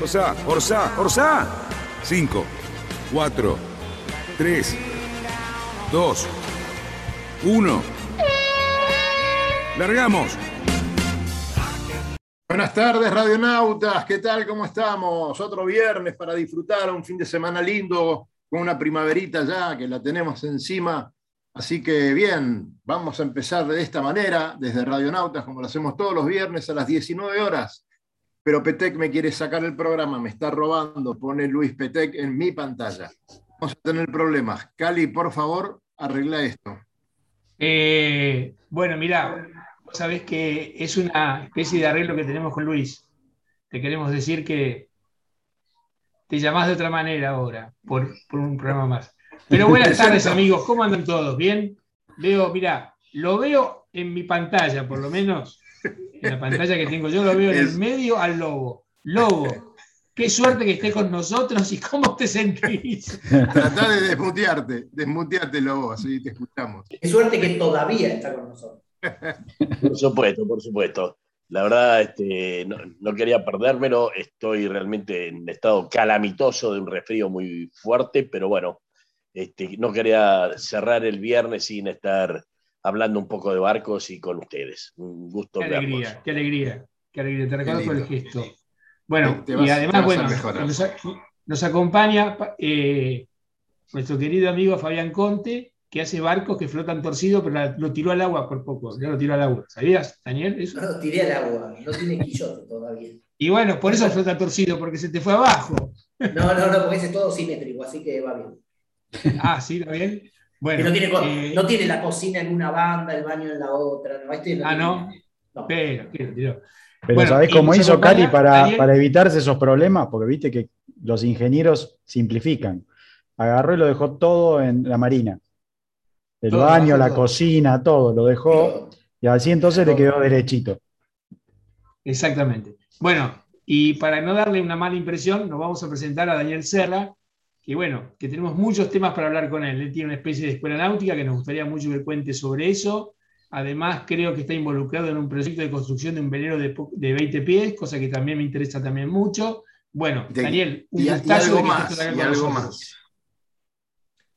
Orsa, Orsa, Orsa. 5, 4, 3, 2, 1. Largamos. Buenas tardes, radionautas. ¿Qué tal? ¿Cómo estamos? Otro viernes para disfrutar un fin de semana lindo con una primaverita ya que la tenemos encima. Así que bien, vamos a empezar de esta manera, desde Radionautas, como lo hacemos todos los viernes a las 19 horas. Pero Petec me quiere sacar el programa, me está robando, pone Luis Petec en mi pantalla. Vamos a tener problemas. Cali, por favor, arregla esto. Eh, bueno, mira, sabes que es una especie de arreglo que tenemos con Luis. Te queremos decir que te llamás de otra manera ahora, por, un programa más. Pero buenas tardes, amigos. ¿Cómo andan todos? ¿Bien? Veo, mira, lo veo en mi pantalla, por lo menos, en la pantalla que tengo yo, lo veo en el medio al lobo. Lobo, qué suerte que estés con nosotros y cómo te sentís. Tratá de desmutearte, desmutearte, lobo, así te escuchamos. Qué suerte que todavía está con nosotros. Por supuesto, por supuesto. La verdad, este, no, quería perdérmelo. Estoy realmente en estado calamitoso de un resfrío muy fuerte, pero bueno, este, no quería cerrar el viernes sin estar hablando un poco de barcos y con ustedes. Un gusto. Qué alegría, qué alegría, qué alegría. Te reconozco el gesto. Bueno, y además, bueno, nos, acompaña eh, nuestro querido amigo Fabián Conte, que hace barcos que flotan torcidos, pero lo tiró al agua por poco. Ya lo tiró al agua. ¿Sabías, Daniel? Eso? No lo tiré al agua, no tiene quillote todavía. Y bueno, por eso flota torcido, porque se te fue abajo. No, no, no, porque ese es todo simétrico, así que va bien. Ah, sí, ¿está bien? Bueno, no, tiene, eh, no tiene la cocina en una banda, el baño en la otra. ¿no? Este ah, no. Pero, tiró. Pero ¿sabés cómo hizo Cali para, para evitarse esos problemas? Porque viste que los ingenieros simplifican. Agarró y lo dejó todo en la marina. El baño, la cocina, todo, lo dejó y así entonces le quedó derechito. Exactamente. Bueno, y para no darle una mala impresión, nos vamos a presentar a Daniel Serra, que bueno, que tenemos muchos temas para hablar con él. Él tiene una especie de escuela náutica que nos gustaría mucho que cuente sobre eso. Además, creo que está involucrado en un proyecto de construcción de un velero de, 20 pies, cosa que también me interesa también mucho. Bueno, Daniel, un y, algo más, y algo más.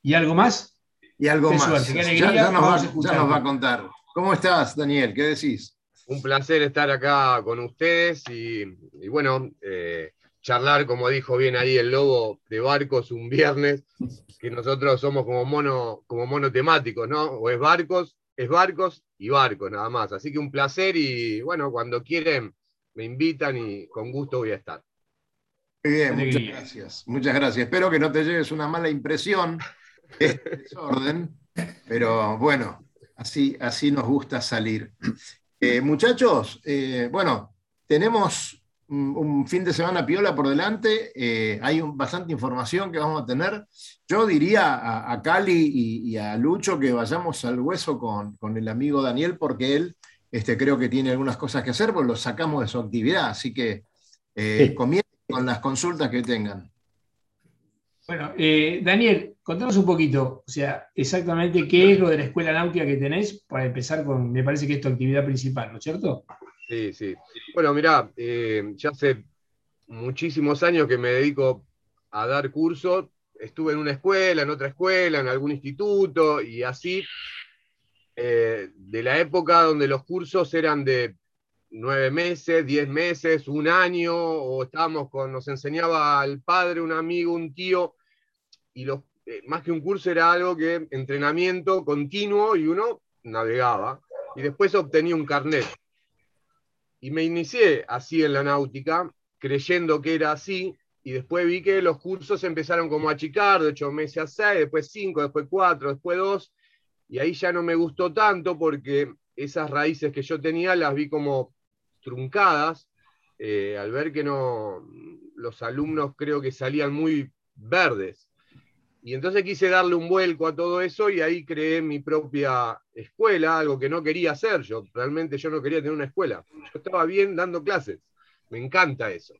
¿Y algo más? y algo más. ya, nos va, a contar. ¿Cómo estás, Daniel? ¿Qué decís? Un placer estar acá con ustedes y, bueno, eh, charlar, como dijo bien ahí el lobo, de barcos un viernes, que nosotros somos como mono, como monotemáticos, ¿no? O es barcos, es barcos y barcos nada más. Así que un placer y bueno, cuando quieren me invitan y con gusto voy a estar. Muy bien, muchas gracias. Muchas gracias. Espero que no te lleves una mala impresión este desorden, pero bueno, así, así nos gusta salir. Eh, muchachos, eh, bueno, tenemos un, fin de semana piola por delante, eh, hay bastante información que vamos a tener. Yo diría a, Cali y, a Lucho que vayamos al hueso con, el amigo Daniel, porque él este, creo que tiene algunas cosas que hacer, pues lo sacamos de su actividad, así que comiencen con las consultas que tengan. Bueno, Daniel, Contanos un poquito, o sea, exactamente qué es lo de la escuela náutica que tenés para empezar con, me parece que es tu actividad principal, ¿no es cierto? Sí, sí. Bueno, mirá, eh, ya hace muchísimos años que me dedico a dar cursos. Estuve en una escuela, en otra escuela, en algún instituto y así, eh, de la época donde los cursos eran de nueve meses, diez meses, un año, o estábamos con, nos enseñaba el padre, un amigo, un tío, y los eh, más que un curso era algo que entrenamiento continuo y uno navegaba y después obtenía un carnet. Y me inicié así en la náutica, creyendo que era así, y después vi que los cursos empezaron como a achicar, de ocho meses a seis, después cinco, después cuatro, después dos, y ahí ya no me gustó tanto porque esas raíces que yo tenía las vi como truncadas, eh, al ver que no, los alumnos creo que salían muy verdes. Y entonces quise darle un vuelco a todo eso y ahí creé mi propia escuela, algo que no quería hacer yo. Realmente yo no quería tener una escuela. Yo estaba bien dando clases. Me encanta eso.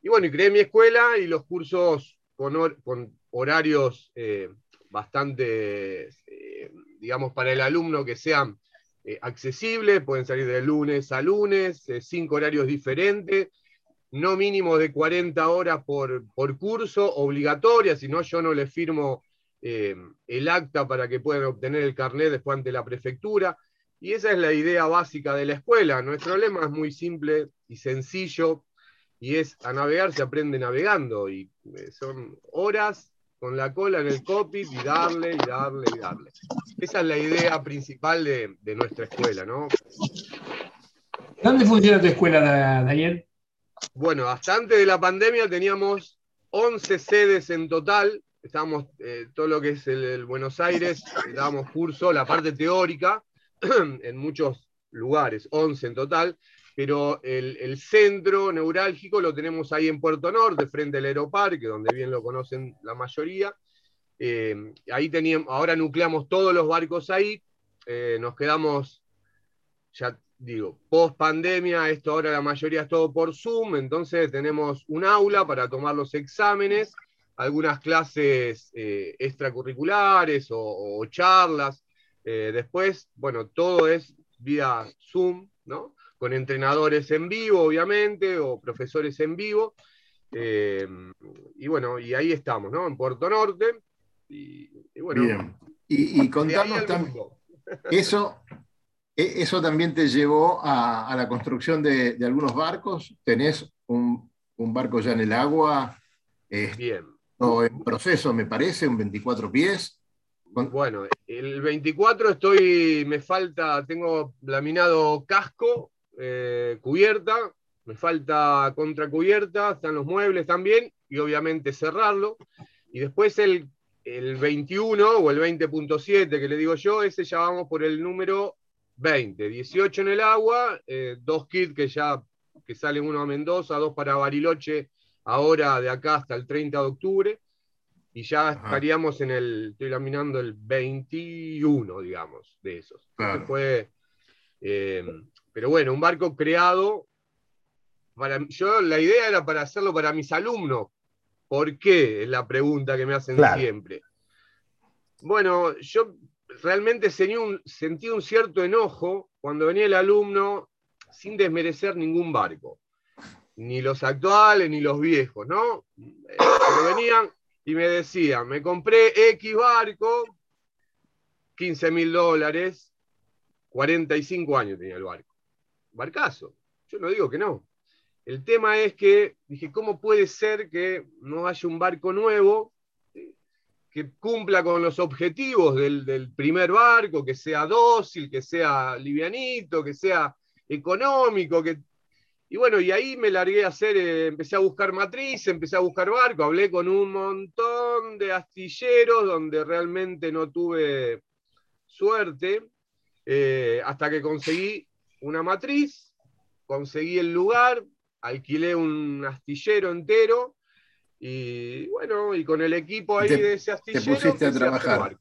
Y bueno, y creé mi escuela y los cursos con, horarios eh, bastante, eh, digamos, para el alumno que sean eh, accesibles. Pueden salir de lunes a lunes, cinco horarios diferentes no mínimo de 40 horas por, curso, obligatoria, si no yo no le firmo eh, el acta para que puedan obtener el carnet después ante la prefectura. Y esa es la idea básica de la escuela. Nuestro lema es muy simple y sencillo, y es a navegar se aprende navegando, y eh, son horas con la cola en el copy y darle, y darle, y darle. Esa es la idea principal de, de nuestra escuela, ¿no? ¿Dónde funciona tu escuela, Daniel? Bueno, hasta antes de la pandemia teníamos 11 sedes en total. Estábamos, eh, todo lo que es el, Buenos Aires, dábamos curso, la parte teórica, en muchos lugares, 11 en total, pero el, centro neurálgico lo tenemos ahí en Puerto Norte, frente al Aeroparque, donde bien lo conocen la mayoría. Eh, ahí teníamos, ahora nucleamos todos los barcos ahí, eh, nos quedamos, ya digo, post pandemia, esto ahora la mayoría es todo por Zoom, entonces tenemos un aula para tomar los exámenes, algunas clases eh, extracurriculares o, charlas. Eh, después, bueno, todo es vía Zoom, ¿no? Con entrenadores en vivo, obviamente, o profesores en vivo. Eh, y bueno, y ahí estamos, ¿no? En Puerto Norte. Y, bueno. Bien. Y, y contarnos también. Eso, ¿Eso también te llevó a, la construcción de, algunos barcos? ¿Tenés un, barco ya en el agua? Bien. O en proceso, me parece, un 24 pies. Bueno, el 24 estoy, me falta, tengo laminado casco, eh, cubierta, me falta contracubierta, están los muebles también, y obviamente cerrarlo. Y después el, el 21 o el 20.7 que le digo yo, ese ya vamos por el número 20, 18 en el agua, eh, dos kits que ya que salen uno a Mendoza, dos para Bariloche, ahora de acá hasta el 30 de octubre, y ya estaríamos en el, estoy laminando el 21, digamos, de esos. Eh, pero bueno, un barco creado, para, yo la idea era para hacerlo para mis alumnos. ¿Por qué? Es la pregunta que me hacen siempre. Bueno, yo realmente sentí un, cierto enojo cuando venía el alumno sin desmerecer ningún barco, ni los actuales ni los viejos, ¿no? Eh, pero venían y me decían, me compré X barco, 15 mil dólares, 45 años tenía el barco. Barcazo. Yo no digo que no. El tema es que dije, ¿cómo puede ser que no haya un barco nuevo que cumpla con los objetivos del, primer barco, que sea dócil, que sea livianito, que sea económico, que... Y bueno, y ahí me largué a hacer, eh, empecé a buscar matriz, empecé a buscar barco, hablé con un montón de astilleros donde realmente no tuve suerte, eh, hasta que conseguí una matriz, conseguí el lugar, alquilé un astillero entero y bueno, y con el equipo ahí de ese astillero. Te pusiste a trabajar.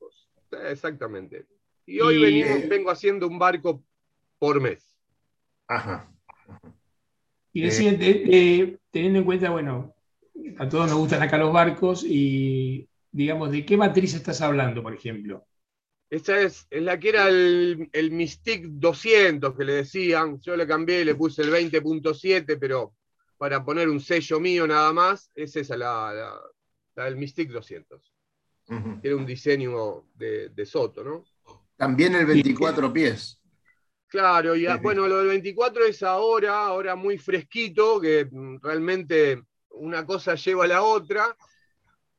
Exactamente. Y hoy eh, vengo haciendo un barco por mes. Ajá. Y decía, eh, teniendo en cuenta, bueno, a todos nos gustan acá los barcos y, digamos, ¿de qué matriz estás hablando, por ejemplo? Esta es, es la que era el, el Mystic 200 que le decían. Yo le cambié y le puse el 20.7, pero para poner un sello mío nada más, es esa la, del Mystic 200. Era un diseño de, Soto, ¿no? También el 24 pies. Claro, y bueno, lo del 24 es ahora, ahora muy fresquito, que realmente una cosa lleva a la otra.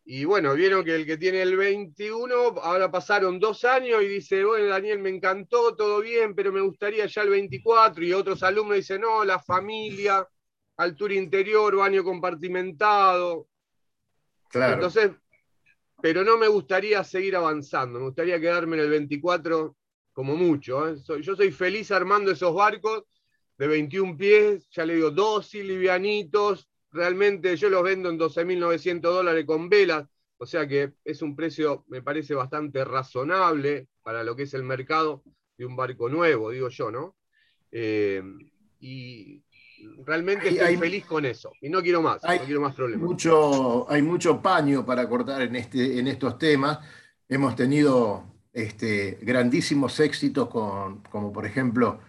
Y bueno, vieron que el que tiene el 21, ahora pasaron dos años y dice, bueno, Daniel, me encantó, todo bien, pero me gustaría ya el 24. Y otros alumnos dicen, no, la familia, altura interior, baño compartimentado. Claro. Entonces, pero no me gustaría seguir avanzando, me gustaría quedarme en el 24 como mucho. ¿eh? yo soy feliz armando esos barcos, de 21 pies, ya le digo, dócil, livianitos. Realmente yo los vendo en 12.900 dólares con velas, o sea que es un precio, me parece, bastante razonable para lo que es el mercado de un barco nuevo, digo yo, ¿no? Eh, y realmente estoy feliz con eso. Y no quiero más, no quiero más problemas. Mucho, hay mucho paño para cortar en, este, en estos temas. Hemos tenido este, grandísimos éxitos con, como por ejemplo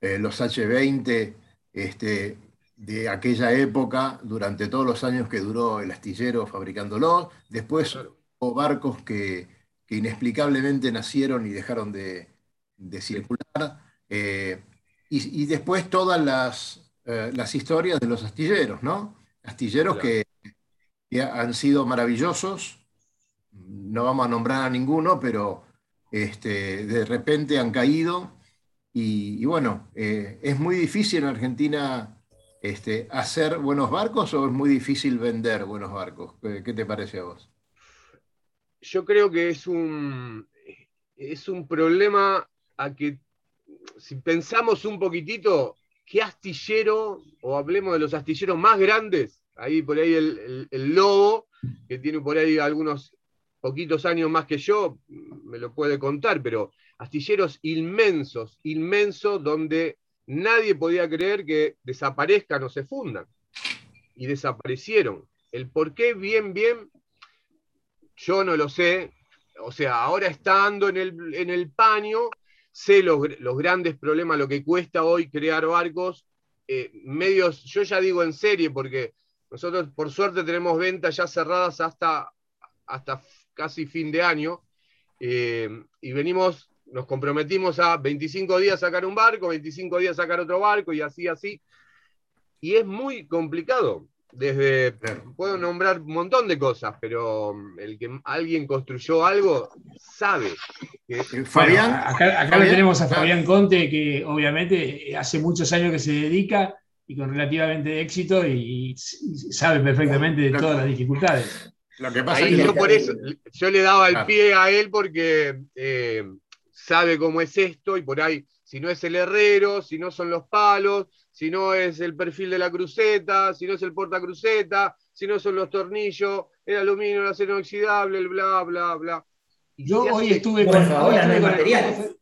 eh, los H20 este, de aquella época, durante todos los años que duró el astillero fabricándolos. Después hubo barcos que, inexplicablemente nacieron y dejaron de, circular. Eh, y, después todas las, eh, las, historias de los astilleros, ¿no? Astilleros que, han sido maravillosos. No vamos a nombrar a ninguno, pero este, de repente han caído. Y, bueno, eh, es muy difícil en Argentina este, hacer buenos barcos o es muy difícil vender buenos barcos? ¿Qué, te parece a vos? Yo creo que es un, es un problema a que, si pensamos un poquitito, ¿qué astillero, o hablemos de los astilleros más grandes? Ahí por ahí el, Lobo, que tiene por ahí algunos poquitos años más que yo, me lo puede contar, pero astilleros inmensos, inmensos, donde nadie podía creer que desaparezcan o se fundan. Y desaparecieron. El por qué, bien, bien, yo no lo sé. O sea, ahora estando en el, en el paño, sé los, grandes problemas, lo que cuesta hoy crear barcos, eh, medios, yo ya digo en serie, porque nosotros por suerte tenemos ventas ya cerradas hasta, hasta casi fin de año, eh, y venimos nos comprometimos a 25 días sacar un barco, 25 días sacar otro barco y así, así. Y es muy complicado. Desde, puedo nombrar un montón de cosas, pero mm, el que alguien construyó algo sabe. Que... Fabián, acá, le tenemos a Fabián Conte, que obviamente hace muchos años que se dedica y con relativamente éxito y, sabe perfectamente de todas las dificultades. Lo que pasa es que yo por eso, yo le daba el pie a él porque eh, sabe cómo es esto y por ahí, si no es el herrero, si no son los palos, si no es el perfil de la cruceta, si no es el portacruceta, si no son los tornillos, el aluminio, el acero inoxidable, el bla, bla, bla. Yo hoy estuve con... ahora no hay materiales.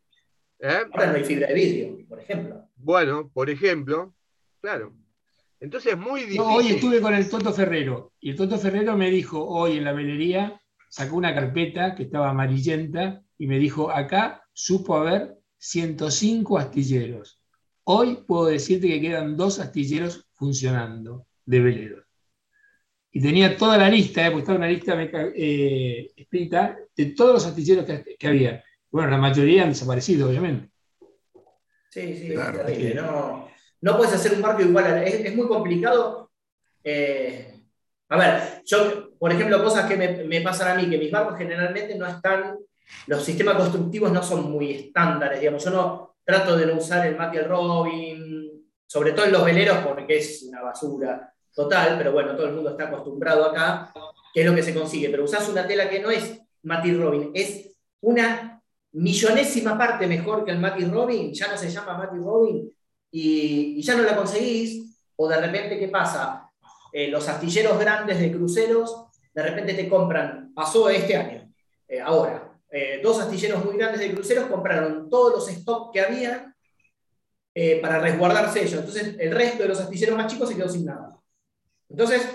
¿Eh? Ahora no hay fibra de vidrio, por ejemplo. Bueno, por ejemplo, claro. Entonces es muy difícil. hoy estuve con el Toto Ferrero y el Toto Ferrero me dijo hoy en la velería, sacó una carpeta que estaba amarillenta y me dijo, acá supo haber 105 astilleros. Hoy puedo decirte que quedan dos astilleros funcionando de veleros. Y tenía toda la lista, eh, porque estaba una lista eh, escrita de todos los astilleros que, había. Bueno, la mayoría han desaparecido, obviamente. Sí, sí, claro. No, no, puedes hacer un barco igual. Es, muy complicado. Eh, a ver, yo, por ejemplo, cosas que me, me, pasan a mí, que mis barcos generalmente no están los sistemas constructivos no son muy estándares, digamos. Yo no trato de no usar el Matthew Robin, sobre todo en los veleros, porque es una basura total, pero bueno, todo el mundo está acostumbrado acá, que es lo que se consigue. Pero usás una tela que no es Matthew Robin, es una millonésima parte mejor que el Matthew Robin, ya no se llama Matthew Robin, y, ya no la conseguís, o de repente, ¿qué pasa? Eh, los astilleros grandes de cruceros, de repente te compran, pasó este año, eh, ahora, eh, dos astilleros muy grandes de cruceros compraron todos los stocks que había eh, para resguardarse ellos. Entonces, el resto de los astilleros más chicos se quedó sin nada. Entonces,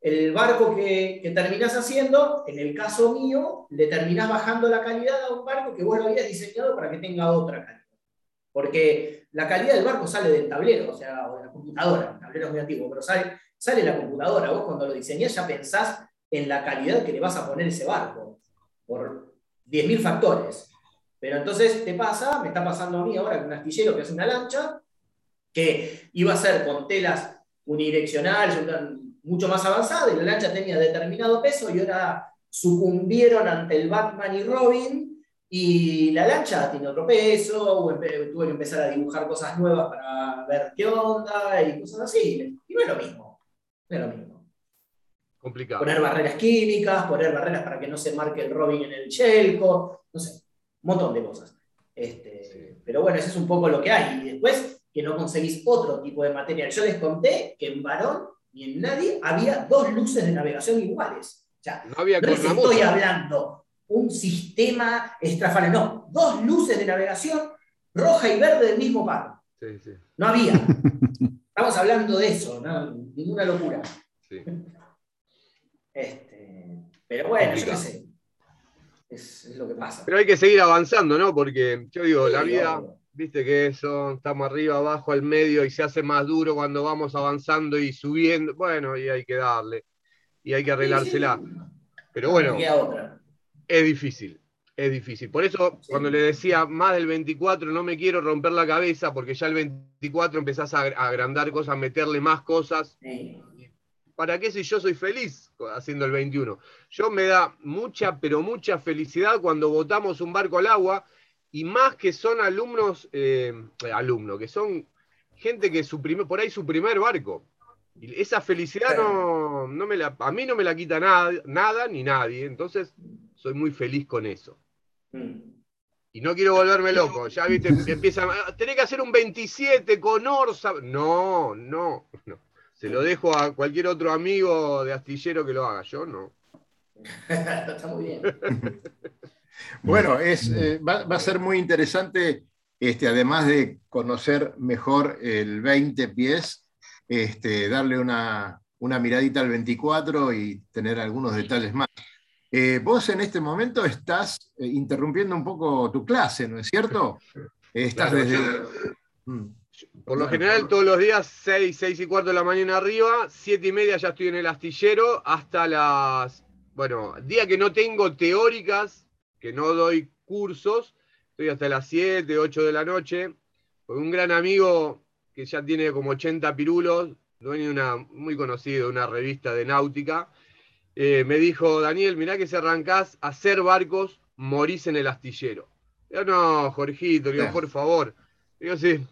el barco que, que terminás haciendo, en el caso mío, le terminás bajando la calidad a un barco que vos lo habías diseñado para que tenga otra calidad. Porque la calidad del barco sale del tablero, o sea, de la computadora. El tablero es muy antiguo, pero sale, sale la computadora. Vos cuando lo diseñás ya pensás en la calidad que le vas a poner ese barco. Por, 10.000 factores. Pero entonces te pasa, me está pasando a mí ahora con un astillero que es una lancha, que iba a ser con telas unidireccionales, mucho más avanzadas, y la lancha tenía determinado peso y ahora sucumbieron ante el Batman y Robin, y la lancha tiene otro peso, tuve que empezar a dibujar cosas nuevas para ver qué onda y cosas así. Y no es lo mismo. No es lo mismo. Poner barreras químicas, poner barreras para que no se marque el Robin en el Chelco, no sé, un montón de cosas. Este, pero bueno, eso es un poco lo que hay. Y después, que no conseguís otro tipo de material. Yo les conté que en Varón ni en nadie había dos luces de navegación iguales. O sea, no había estoy hablando un sistema estrafal, no, dos luces de navegación roja y verde del mismo palo. No había. Estamos hablando de eso, ¿no? ninguna locura. Este, pero bueno, yo qué sé. Es, lo que pasa. Pero hay que seguir avanzando, ¿no? Porque yo digo, la vida, viste que eso, estamos arriba, abajo, al medio y se hace más duro cuando vamos avanzando y subiendo. Bueno, y hay que darle. Y hay que arreglársela. Pero bueno, es difícil. Es difícil. Por eso, cuando le decía más del 24, no me quiero romper la cabeza, porque ya el 24 empezás a agrandar cosas, meterle más cosas. ¿Para qué si yo soy feliz haciendo el 21? Yo me da mucha, pero mucha felicidad cuando botamos un barco al agua, y más que son alumnos, eh, alumnos, que son gente que su primer, por ahí su primer barco. Y esa felicidad no, me la, a mí no me la quita nada, nada ni nadie. Entonces, soy muy feliz con eso. Y no quiero volverme loco. Ya viste, empiezan. Tenés que hacer un 27 con Orsa. No, no, no. Se lo dejo a cualquier otro amigo de astillero que lo haga. Yo no. Está muy bien. bueno, es, eh, va, a ser muy interesante, este, además de conocer mejor el 20 pies, este, darle una, una miradita al 24 y tener algunos detalles más. Eh, vos en este momento estás eh, interrumpiendo un poco tu clase, ¿no es cierto? Estás desde... Mm. Por lo general, todos los días, 6, 6 y cuarto de la mañana arriba, 7 y media ya estoy en el astillero, hasta las. Bueno, día que no tengo teóricas, que no doy cursos, estoy hasta las 7, 8 de la noche, con un gran amigo que ya tiene como 80 pirulos, dueño de una, muy conocido, una revista de náutica, eh, me dijo, Daniel, mirá que si arrancás a hacer barcos, morís en el astillero. Yo no, Jorgito, digo, por favor. Digo, sí,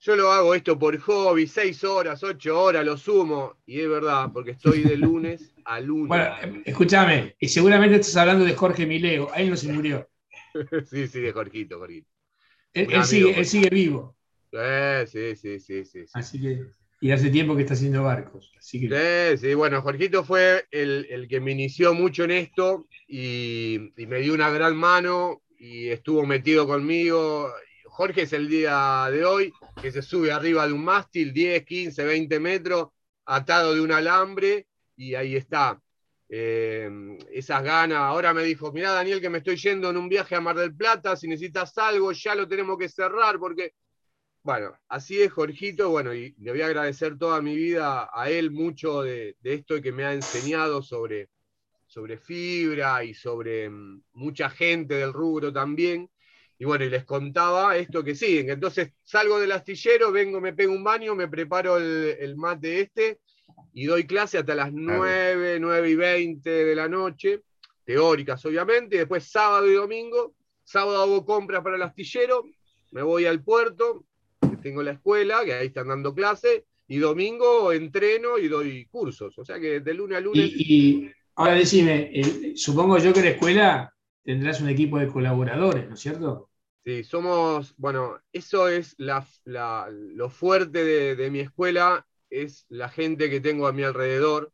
yo lo hago esto por hobby, seis horas, ocho horas, lo sumo. Y es verdad, porque estoy de lunes a lunes. Bueno, escúchame, y seguramente estás hablando de Jorge Mileo, ahí no se murió. sí, sí, de Jorgito, Jorgito. Él, sigue, él, sigue, vivo. sí, sí, sí, sí, Así que y hace tiempo que está haciendo barcos. Sí, sí, bueno, Jorgito fue el, que me inició mucho en esto y, me dio una gran mano y estuvo metido conmigo. Jorge es el día de hoy que se sube arriba de un mástil, 10, 15, 20 metros, atado de un alambre y ahí está. Eh, esas ganas. Ahora me dijo, mira Daniel, que me estoy yendo en un viaje a Mar del Plata, si necesitas algo, ya lo tenemos que cerrar porque bueno, así es Jorgito, bueno, y le voy a agradecer toda mi vida a él mucho de, esto que me ha enseñado sobre, sobre fibra y sobre mm, mucha gente del rubro también. Y bueno, y les contaba esto que siguen. Entonces salgo del astillero, vengo, me pego un baño, me preparo el, el mate este y doy clase hasta las 9, 9 y 20 de la noche, teóricas obviamente, y después sábado y domingo, sábado hago compras para el astillero, me voy al puerto, tengo la escuela, que ahí están dando clase, y domingo entreno y doy cursos. O sea que de lunes a lunes. Y, ahora decime, supongo yo que en la escuela tendrás un equipo de colaboradores, ¿no es cierto? Sí, somos, bueno, eso es lo fuerte de, mi escuela, es la gente que tengo a mi alrededor,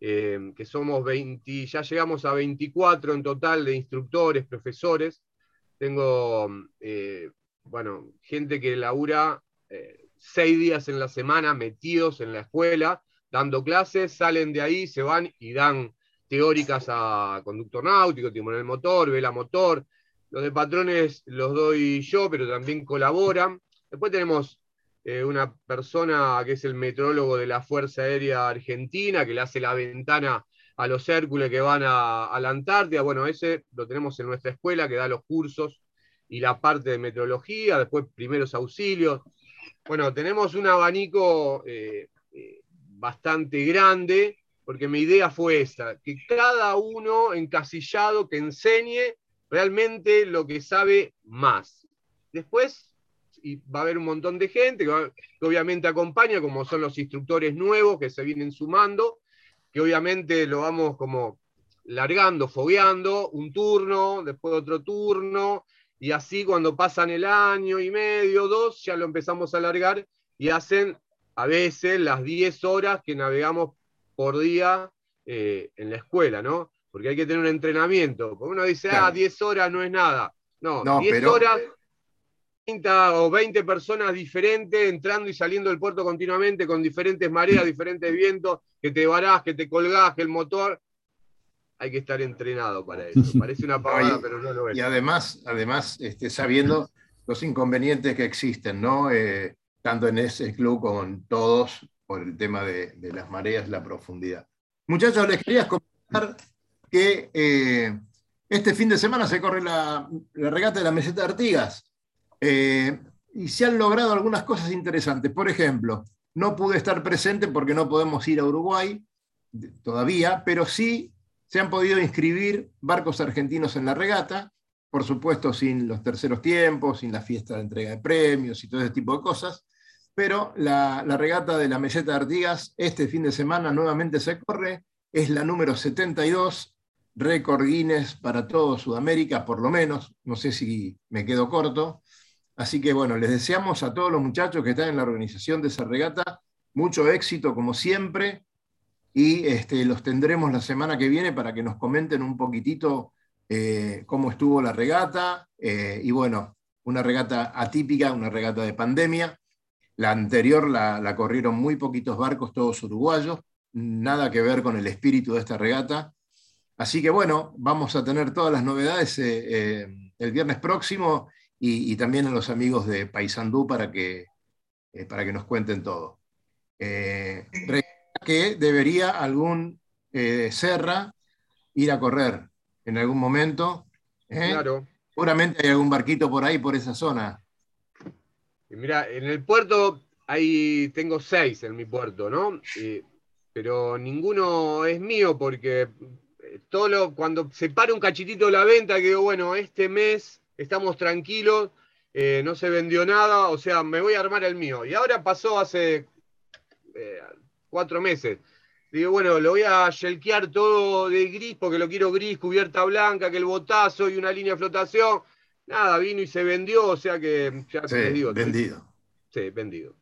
eh, que somos 20, ya llegamos a 24 en total de instructores, profesores. Tengo eh, bueno, gente que labura eh, seis días en la semana metidos en la escuela, dando clases, salen de ahí, se van y dan teóricas a conductor náutico, timonel motor, vela motor. Los de patrones los doy yo, pero también colaboran. Después tenemos eh, una persona que es el metrólogo de la Fuerza Aérea Argentina, que le hace la ventana a los Hércules que van a, la Antártida. Bueno, ese lo tenemos en nuestra escuela, que da los cursos y la parte de meteorología, después primeros auxilios. Bueno, tenemos un abanico eh, eh, bastante grande, porque mi idea fue esta, que cada uno encasillado que enseñe realmente lo que sabe más. Después y va a haber un montón de gente que, obviamente acompaña, como son los instructores nuevos que se vienen sumando, que obviamente lo vamos como largando, fogueando, un turno, después otro turno, y así cuando pasan el año y medio, dos, ya lo empezamos a alargar y hacen a veces las 10 horas que navegamos por día eh, en la escuela, ¿no? Porque hay que tener un entrenamiento. Porque uno dice, ah, 10 horas no es nada. No, 10 horas 30 o 20 personas diferentes entrando y saliendo del puerto continuamente con diferentes mareas, diferentes vientos, que te varás, que te colgás, que el motor. Hay que estar entrenado para eso. Parece una pavada, pero no lo es. Y además, además este, sabiendo los inconvenientes que existen, ¿no? Eh, tanto en ese club como en todos, por el tema de, las mareas, la profundidad. Muchachos, les quería comentar eh, este fin de semana se corre la, la regata de la meseta de Artigas. Eh, y se han logrado algunas cosas interesantes. Por ejemplo, no pude estar presente porque no podemos ir a Uruguay todavía, pero sí se han podido inscribir barcos argentinos en la regata, por supuesto sin los terceros tiempos, sin la fiesta de entrega de premios y todo ese tipo de cosas, pero la, la regata de la meseta de Artigas este fin de semana nuevamente se corre, es la número 72, récord Guinness para todo Sudamérica, por lo menos, no sé si me quedo corto, Así que bueno, les deseamos a todos los muchachos que están en la organización de esa regata mucho éxito como siempre y este, los tendremos la semana que viene para que nos comenten un poquitito eh, cómo estuvo la regata eh, y bueno, una regata atípica, una regata de pandemia. La anterior la, corrieron muy poquitos barcos, todos uruguayos, nada que ver con el espíritu de esta regata. Así que bueno, vamos a tener todas las novedades eh, el viernes próximo y, también a los amigos de Paysandú para que, eh, para que nos cuenten todo. Eh, que debería algún eh, Serra ir a correr en algún momento. Claro. Seguramente hay algún barquito por ahí, por esa zona. Mira, en el puerto hay, tengo seis en mi puerto, ¿no? pero ninguno es mío porque todo lo, cuando se para un cachitito la venta, que digo, bueno, este mes estamos tranquilos, eh, no se vendió nada, o sea, me voy a armar el mío. Y ahora pasó hace eh, cuatro meses. Digo, bueno, lo voy a shelkear todo de gris porque lo quiero gris, cubierta blanca, que el botazo y una línea de flotación. Nada, vino y se vendió, o sea que ya sí, digo. Vendido. Sí, vendido.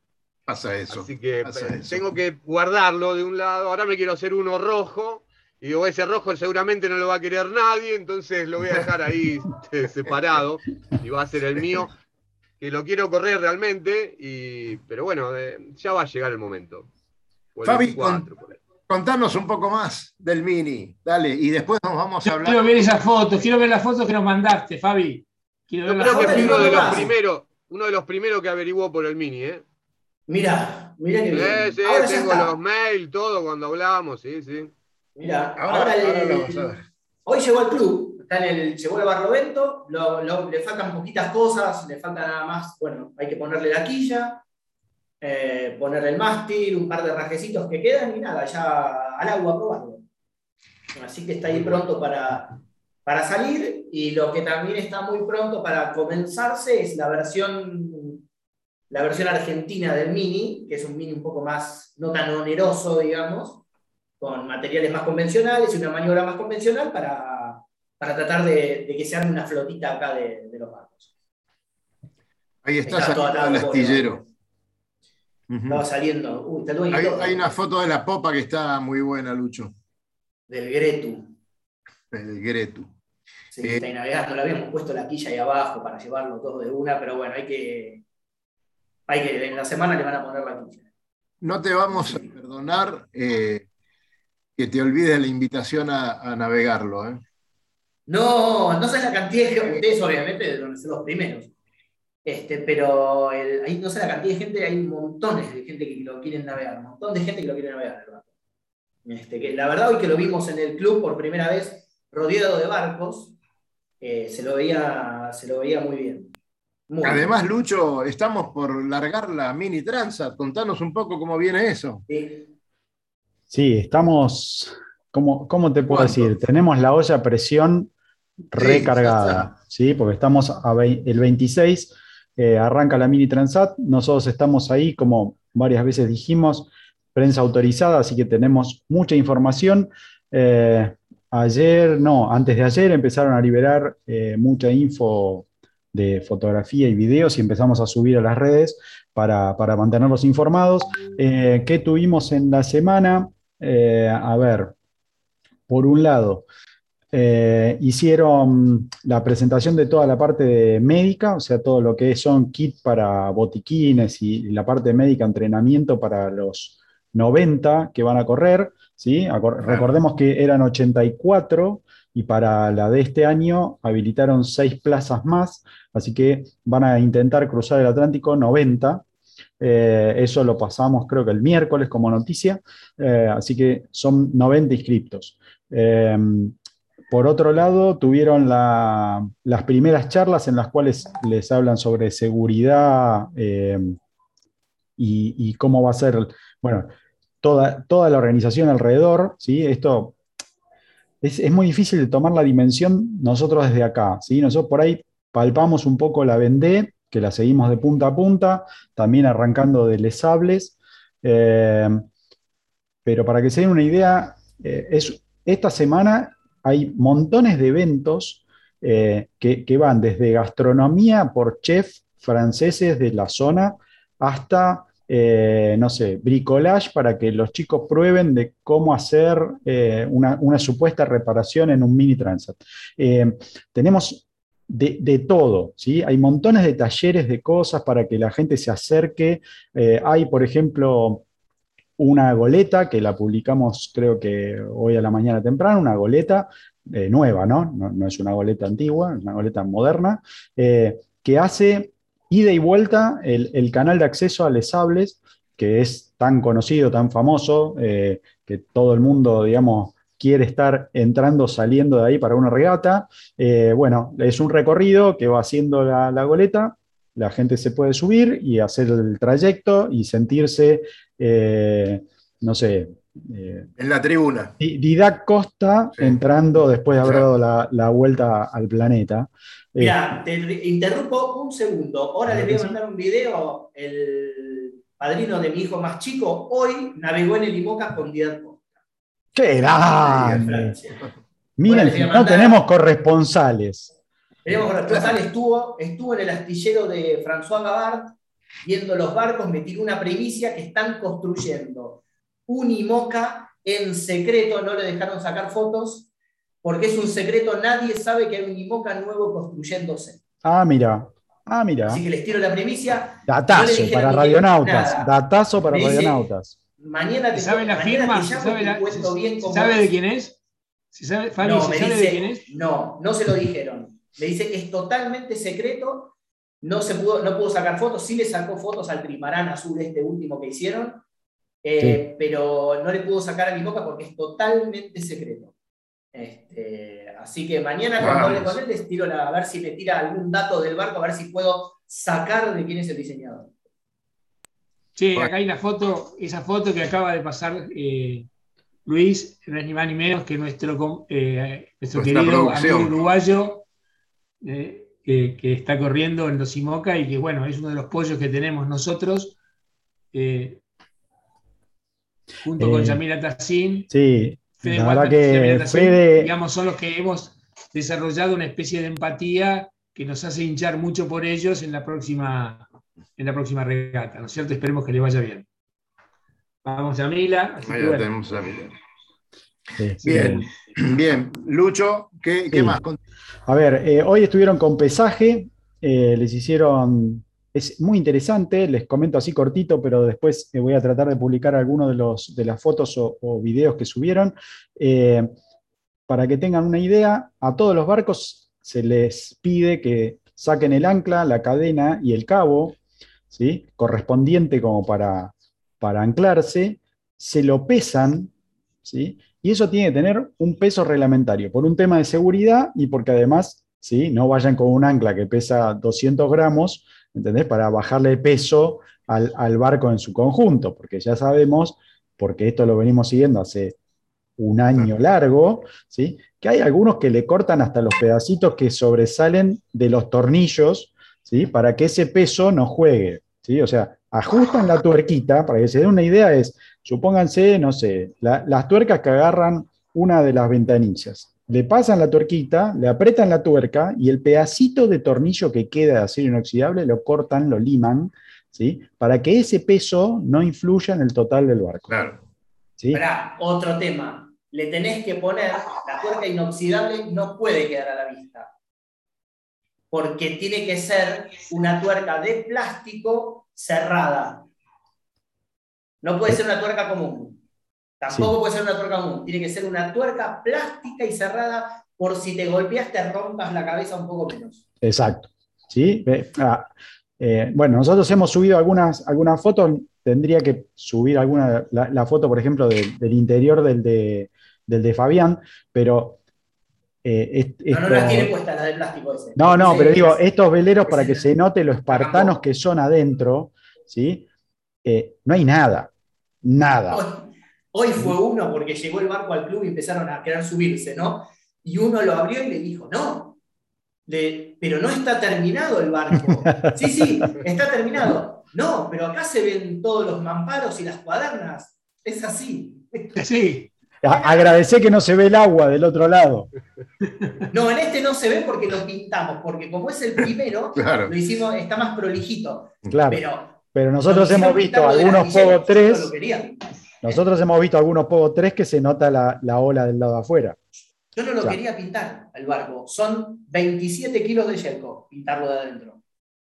Pasa eso. Así que eh, tengo que guardarlo de un lado. Ahora me quiero hacer uno rojo y digo, ese rojo seguramente no lo va a querer nadie, entonces lo voy a dejar ahí separado y va a ser el mío, que lo quiero correr realmente, y, pero bueno, eh, ya va a llegar el momento. Fabi, contanos un poco más del Mini, dale, y después nos vamos a hablar. Quiero ver esas fotos, quiero ver las fotos que nos mandaste, Fabi. Quiero creo que fui uno de los primeros, uno de los primeros que averiguó por el Mini, ¿eh? Mira, mira que bien. Sí, tengo los mails, todo cuando hablamos, sí, sí. Mira, ahora, hoy llegó al club, está en el, llegó el Barlovento, le faltan poquitas cosas, le falta nada más, bueno, hay que ponerle la quilla, eh, ponerle el mástil, un par de rajecitos que quedan y nada, ya al agua probarlo. Así que está ahí pronto para, para salir y lo que también está muy pronto para comenzarse es la versión, la versión argentina del Mini, que es un Mini un poco más, no tan oneroso, digamos, con materiales más convencionales y una maniobra más convencional para, para tratar de, que se arme una flotita acá de, los barcos. Ahí está, saliendo el astillero. Estaba saliendo. hay, una foto de la popa que está muy buena, Lucho. Del Gretu. Del Gretu. Sí, eh, está navegando. Le habíamos puesto la quilla ahí abajo para llevarlo todo de una, pero bueno, hay que. Hay que en la semana le van a poner la quilla. No te vamos a perdonar eh, que te olvides la invitación a, navegarlo. ¿eh? No, no sé la cantidad de gente, ustedes obviamente deben ser los primeros, este, pero ahí no sé la cantidad de gente, hay montones de gente que lo quieren navegar, un montón de gente que lo quiere navegar. Este, que la verdad hoy que lo vimos en el club por primera vez rodeado de barcos, eh, se, lo veía, se lo veía muy bien. Además, Lucho, estamos por largar la mini Transat. Contanos un poco cómo viene eso. Sí. Sí, estamos, ¿cómo, cómo te puedo decir? Tenemos la olla a presión recargada, sí, porque estamos el 26, eh, arranca la mini Transat, nosotros estamos ahí, como varias veces dijimos, prensa autorizada, así que tenemos mucha información. Eh, ayer, no, antes de ayer empezaron a liberar eh, mucha info de fotografía y videos y empezamos a subir a las redes para, mantenerlos informados. Eh, ¿Qué tuvimos en la semana? Eh, a ver, por un lado, eh, hicieron la presentación de toda la parte médica, o sea, todo lo que son kits para botiquines y la parte médica, entrenamiento para los 90 que van a correr. ¿sí? Recordemos que eran 84 y para la de este año habilitaron seis plazas más, así que van a intentar cruzar el Atlántico 90. Eh, eso lo pasamos creo que el miércoles como noticia, eh, así que son 90 inscriptos. Por otro lado, tuvieron las primeras charlas en las cuales les hablan sobre seguridad eh, y, cómo va a ser, bueno, toda, toda la organización alrededor, ¿sí? Esto es, muy difícil de tomar la dimensión nosotros desde acá, ¿sí? Nosotros por ahí palpamos un poco la Vendée, que la seguimos de punta a punta, también arrancando de Les Sables, eh, pero para que se den una idea, eh, es, esta semana hay montones de eventos eh, que, van desde gastronomía por chefs franceses de la zona hasta, no sé, bricolage para que los chicos prueben de cómo hacer eh, una, supuesta reparación en un mini transat. tenemos de, todo, ¿sí? Hay montones de talleres de cosas para que la gente se acerque. hay, por ejemplo, una goleta que la publicamos creo que hoy a la mañana temprano, una goleta eh, nueva, ¿no? ¿no? es una goleta antigua, es una goleta moderna, eh, que hace ida y vuelta el, canal de acceso a Les Sables, que es tan conocido, tan famoso, eh, que todo el mundo, digamos, quiere estar entrando, saliendo de ahí para una regata. bueno, es un recorrido que va haciendo la, la goleta, la gente se puede subir y hacer el trayecto y sentirse, eh, no sé. Eh, en la tribuna. Didac Costa entrando después de haber dado la, vuelta al planeta. Mira, te interrumpo un segundo. Ahora les voy a mandar un video. El padrino de mi hijo más chico hoy navegó en el IMOCA con Didac. ¡Qué grande! Miren, no tenemos corresponsales. Estuvo, estuvo en el astillero de François Gabard viendo los barcos, me tiró una primicia que están construyendo un IMOCA en secreto, no le dejaron sacar fotos, porque es un secreto, nadie sabe que hay un IMOCA nuevo construyéndose. Ah, mira. Ah, mira. Así que les tiro la primicia. Datazo para radionautas. Datazo para radionautas. Mañana te ¿Sabe la firma? ¿Sabe, de quién es? sabe, no, ¿sabe de quién es? No, no se lo dijeron. Le dice que es totalmente secreto, no, se pudo, no pudo sacar fotos, sí le sacó fotos al trimarán azul este último que hicieron, eh, pero no le pudo sacar a mi boca porque es totalmente secreto. Este, así que mañana cuando hable con él les tiro a ver si me tira algún dato del barco, a ver si puedo sacar de quién es el diseñador. Sí, acá hay una foto, esa foto que acaba de pasar eh, Luis, no es ni más ni menos que nuestro, eh, nuestro querido amigo uruguayo eh, que, está corriendo en los IMOCA y que, bueno, es uno de los pollos que tenemos nosotros, junto con Yamila Tassin. Sí, la verdad que digamos, son los que hemos desarrollado una especie de empatía que nos hace hinchar mucho por ellos en la próxima, en la próxima regata, ¿no es cierto? Esperemos que le vaya bien. Vamos, Yamila. tenemos bien, bien. Lucho, ¿qué, más? A ver, eh, hoy estuvieron con pesaje, eh, les hicieron, es muy interesante, les comento así cortito, pero después eh, voy a tratar de publicar algunos de, los, de las fotos o, videos que subieron. para que tengan una idea, a todos los barcos se les pide que saquen el ancla, la cadena y el cabo, ¿sí? correspondiente como para, para anclarse, se lo pesan, ¿sí? Y eso tiene que tener un peso reglamentario, por un tema de seguridad y porque además, ¿sí? no vayan con un ancla que pesa 200 gramos, ¿entendés? Para bajarle peso al, barco en su conjunto, porque ya sabemos, porque esto lo venimos siguiendo hace un año largo, ¿sí? que hay algunos que le cortan hasta los pedacitos que sobresalen de los tornillos, ¿sí? para que ese peso no juegue. ¿Sí? O sea, ajustan la tuerquita, para que se den una idea, es Supónganse, no sé, las tuercas que agarran una de las ventanillas. le pasan la tuerquita, le apretan la tuerca y el pedacito de tornillo que queda de acero inoxidable lo cortan, lo liman, ¿sí? Para que ese peso no influya en el total del barco. Claro. ¿sí? otro tema. Le tenés que poner, la tuerca inoxidable no puede quedar a la vista. Porque tiene que ser una tuerca de plástico cerrada. No puede ser una tuerca común. Tampoco puede ser una tuerca común. Tiene que ser una tuerca plástica y cerrada por si te golpeas, te rompas la cabeza un poco menos. Exacto. ¿Sí? Ah, eh, bueno, nosotros hemos subido algunas, algunas fotos. Tendría que subir alguna, la, foto, por ejemplo, del interior del de, del de Fabián, pero eh, no, no la tiene puesta la de plástico ese. No, no, pero digo, estos veleros, para que se note los espartanos que son adentro, ¿sí? Eh, no hay nada, nada. Hoy, fue uno porque llegó el barco al club y empezaron a querer subirse, ¿no? Y uno lo abrió y le dijo, no, pero no está terminado el barco. Sí, sí, está terminado. No, pero acá se ven todos los mamparos y las cuadernas. Es así. Sí. Agradecer que no se ve el agua del otro lado. No, en este no se ve porque lo pintamos, porque como es el primero, lo hicimos, está más prolijito. Claro. Pero, nosotros hemos visto algunos Pogo 3. Nosotros hemos visto algunos Pogo 3 que se nota la, ola del lado de afuera. Yo no lo quería pintar al barco. Son 27 kilos de yerco pintarlo de adentro.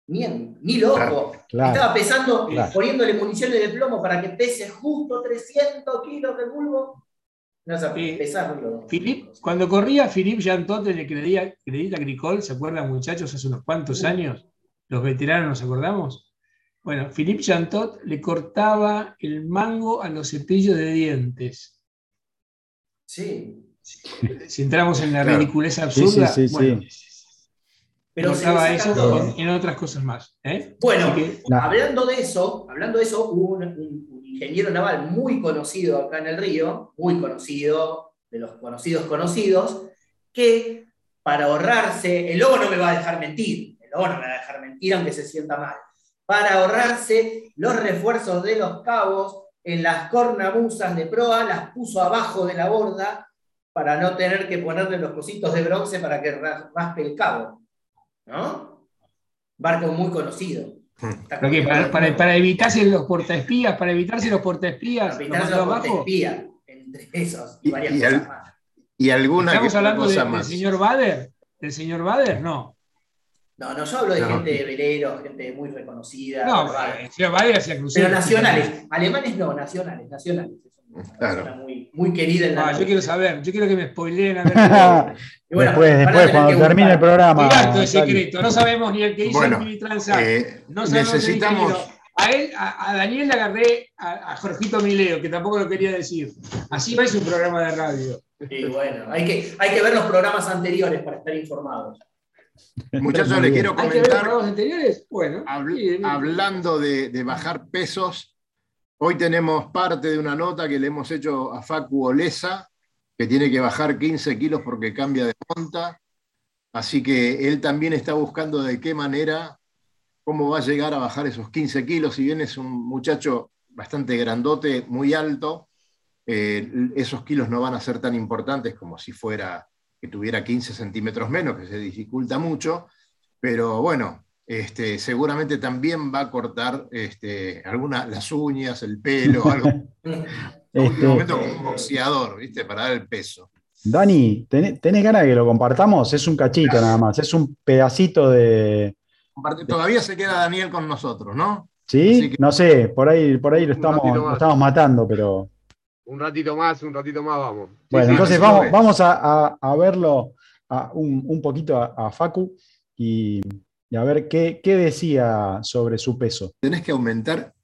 Ni, ni loco. Estaba pesando, poniéndole municiones de plomo para que pese justo 300 kilos de bulbo. No cuando corría Philippe Jantot en el Credit Agricole, ¿se acuerdan muchachos? Hace unos cuantos años, los veteranos nos acordamos. Bueno, Philippe Jantot le cortaba el mango a los cepillos de dientes. Sí. Si entramos en la ridiculez absurda, sí, bueno, pero cortaba eso en otras cosas más. ¿eh? Bueno, hablando de eso, hablando de eso, hubo un ingeniero naval muy conocido acá en el río, muy conocido, de los conocidos conocidos, que para ahorrarse, el lobo no me va a dejar mentir, el lobo no me va a dejar mentir aunque se sienta mal, para ahorrarse los refuerzos de los cabos en las cornamusas de proa, las puso abajo de la borda para no tener que ponerle los cositos de bronce para que raspe el cabo. ¿No? Barco muy conocido. Para, para, para, evitarse los portaespías, para evitarse los portaespías. Para evitarse los portaespías, entre esos y, varias cosas más. Y alguna ¿Estamos hablando del señor Bader? ¿Del señor Bader? No. No, no, yo hablo de gente de veleros, gente muy reconocida. No, el señor Bader hacía cruceros. Pero nacionales. Alemanes no, nacionales, nacionales. Claro. Muy, muy, querida en la. Ah, yo quiero saber, yo quiero que me spoileen a ver. después, después cuando termine el programa. es secreto, no sabemos ni el que hizo el mini eh, no necesitamos. A él, a, Daniel le agarré a, Jorgito Mileo, que tampoco lo quería decir. Así va es un programa de radio. Sí, bueno, hay que, hay que ver los programas anteriores para estar informados. Muchachos, le quiero comentar. ¿Hay que ver los programas anteriores? Bueno. hablando de, de bajar pesos, Hoy tenemos parte de una nota que le hemos hecho a Facu Olesa, que tiene que bajar 15 kilos porque cambia de monta. Así que él también está buscando de qué manera, cómo va a llegar a bajar esos 15 kilos. Si bien es un muchacho bastante grandote, muy alto, eh, esos kilos no van a ser tan importantes como si fuera que tuviera 15 centímetros menos, que se dificulta mucho. Pero bueno, este, seguramente también va a cortar este, algunas, las uñas, el pelo, algo. este, momento como un boxeador, ¿viste? Para dar el peso. Dani, ¿tenés, ganas de que lo compartamos? Es un cachito nada más, es un pedacito de. Todavía se queda Daniel con nosotros, ¿no? Sí, no sé, por ahí, por ahí lo, estamos, estamos matando, pero. Un ratito más, un ratito más vamos. Bueno, entonces vamos, vamos a, verlo un, poquito a Facu y, y a ver qué, decía sobre su peso. Tenés que aumentar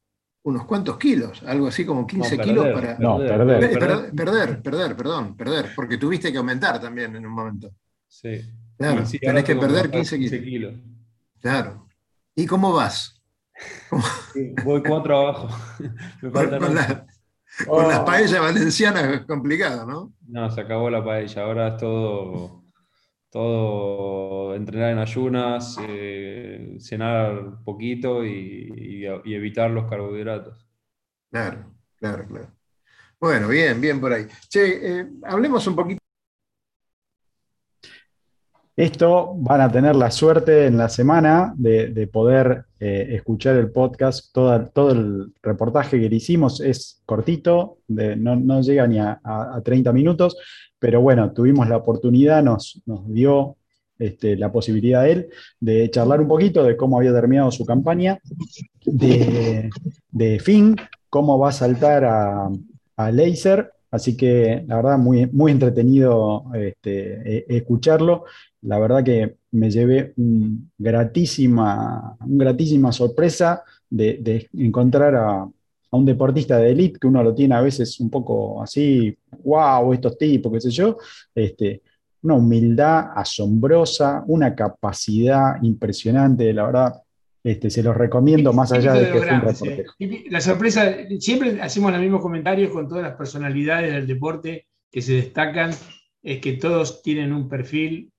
unos cuantos kilos, algo así como 15 kilos para. No, perder. Perder, perder, perdón, perder, porque tuviste que aumentar también en un momento. Sí. Claro, tenés que perder 15 kilos. Claro. ¿Y cómo vas? voy cuatro abajo. con, las oh. paellas valencianas es complicado, ¿no? No, se acabó la paella, ahora es todo todo entrenar en ayunas, eh, cenar poquito y, evitar los carbohidratos. Claro, claro, claro. Bueno, bien, bien por ahí. Che, eh, hablemos un poquito Esto van a tener la suerte en la semana de, poder eh, escuchar el podcast. todo el reportaje que le hicimos es cortito, no, llega ni a, 30 minutos, pero bueno, tuvimos la oportunidad, nos, dio este, la posibilidad de él de charlar un poquito de cómo había terminado su campaña de, fin, cómo va a saltar a, a Laser. Así que la verdad, muy, muy entretenido este, e, escucharlo la verdad que me llevé un gratísima, una gratísima sorpresa de, encontrar a, un deportista de élite que uno lo tiene a veces un poco así, wow, estos tipos, qué sé yo, este, una humildad asombrosa, una capacidad impresionante, la verdad, este, se los recomiendo más allá de, que fue un reportero. La sorpresa, siempre hacemos los mismos comentarios con todas las personalidades del deporte que se destacan, es que todos tienen un perfil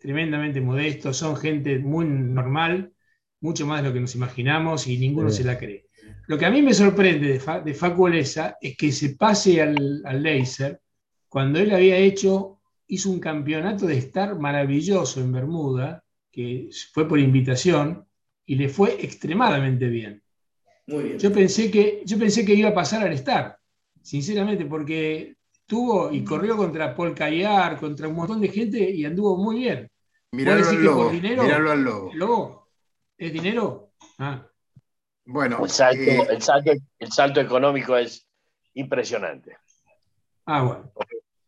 tremendamente modestos, son gente muy normal, mucho más de lo que nos imaginamos y ninguno se la cree. Lo que a mí me sorprende de, de Facu es que se pase al, al laser cuando él había hecho, hizo un campeonato de estar maravilloso en Bermuda, que fue por invitación, y le fue extremadamente bien. Muy bien. Yo pensé que, yo pensé que iba a pasar al estar, sinceramente, porque tuvo y corrió contra Paul Cayar, contra un montón de gente y anduvo muy bien. Míralo al lobo. Dinero, al lobo. ¿Lobo? ¿Es dinero? Ah. Bueno. El salto, eh, el, salto, económico es impresionante. Ah, bueno.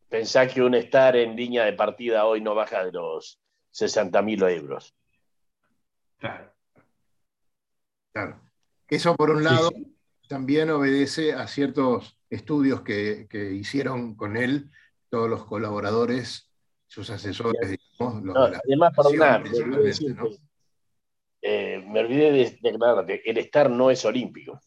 Pensá que un estar en línea de partida hoy no baja de los 60 mil euros. Claro. Claro. Eso por un lado también obedece a ciertos estudios que, que, hicieron con él todos los colaboradores sus asesores, digamos. Los además, perdonar, eh, me olvidé de declararte, el estar no es olímpico.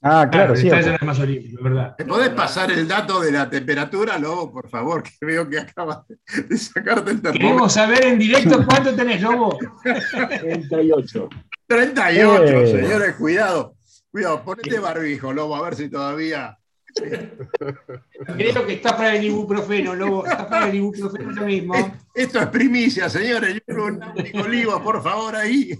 Ah, claro, sí. El estar es más olímpico, ¿verdad? ¿Me podés pasar el dato de la temperatura, Lobo, por favor? Que veo que acabas de sacarte el termómetro. Queremos saber en directo cuánto tenés, Lobo. 38. 38, eh. señores, cuidado. Cuidado, ponete barbijo, Lobo, a ver si todavía Creo que está para el ibuprofeno, Lobo. Está para el ibuprofeno lo mismo. Esto es primicia, señores. Yo un Olivo, por favor, ahí.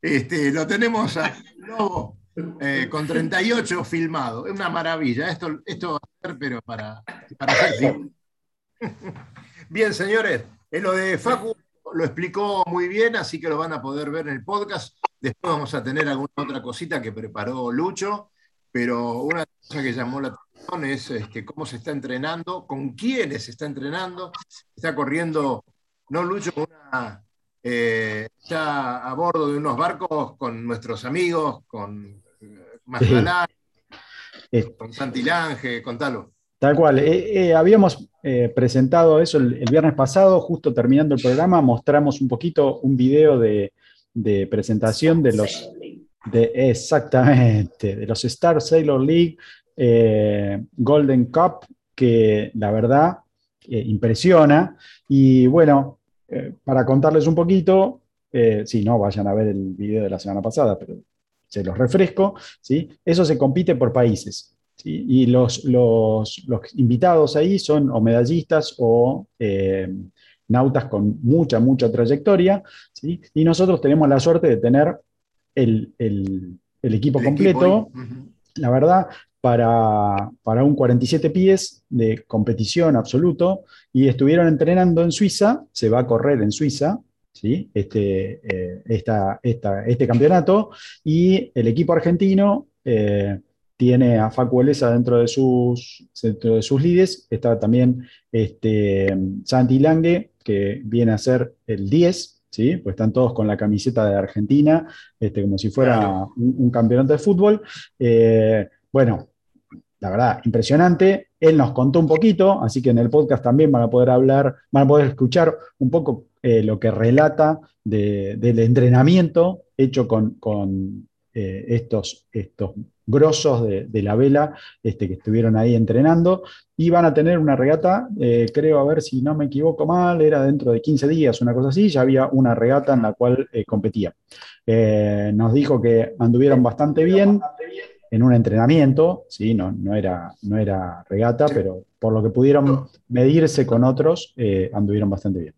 Este, lo tenemos a Lobo eh, con 38 filmado. Es una maravilla. Esto, esto va a ser, pero para, para Bien, señores. En lo de Facu lo explicó muy bien, así que lo van a poder ver en el podcast. Después vamos a tener alguna otra cosita que preparó Lucho pero una cosa que llamó la atención es este, cómo se está entrenando, con quiénes se está entrenando. Está corriendo, no Lucho, una, eh, está a bordo de unos barcos con nuestros amigos, con eh, con Santilange, contalo. Tal cual. Eh, habíamos presentado eso el, viernes pasado, justo terminando el programa, mostramos un poquito un video de, de presentación de los, de, exactamente, de los Star Sailor League eh, Golden Cup, que la verdad eh, impresiona. Y bueno, eh, para contarles un poquito, si no, vayan a ver el video de la semana pasada, pero se los refresco, ¿sí? eso se compite por países. Y los, los, invitados ahí son o medallistas o nautas con mucha, mucha trayectoria, ¿sí? y nosotros tenemos la suerte de tener el, equipo completo, la verdad, para, un 47 pies de competición absoluto, y estuvieron entrenando en Suiza, se va a correr en Suiza, ¿sí? este, eh, este campeonato, y el equipo argentino eh, tiene a Facu Elesa dentro de sus, dentro de sus líderes, está también este, Santi Lange, que viene a ser el 10, pues están todos con la camiseta de Argentina, este, como si fuera un, campeonato de fútbol. Eh, bueno, la verdad, impresionante. Él nos contó un poquito, así que en el podcast también van a poder hablar, van a poder escuchar un poco eh, lo que relata del entrenamiento hecho con, eh, estos, estos grosos de, la vela este, que estuvieron ahí entrenando y van a tener una regata, eh, creo, a ver si no me equivoco mal, era dentro de 15 días, una cosa así, ya había una regata en la cual eh, competía. Eh, nos dijo que anduvieron bastante bien en un entrenamiento, ¿sí? no, no, era, no era regata, pero por lo que pudieron medirse con otros, anduvieron bastante bien.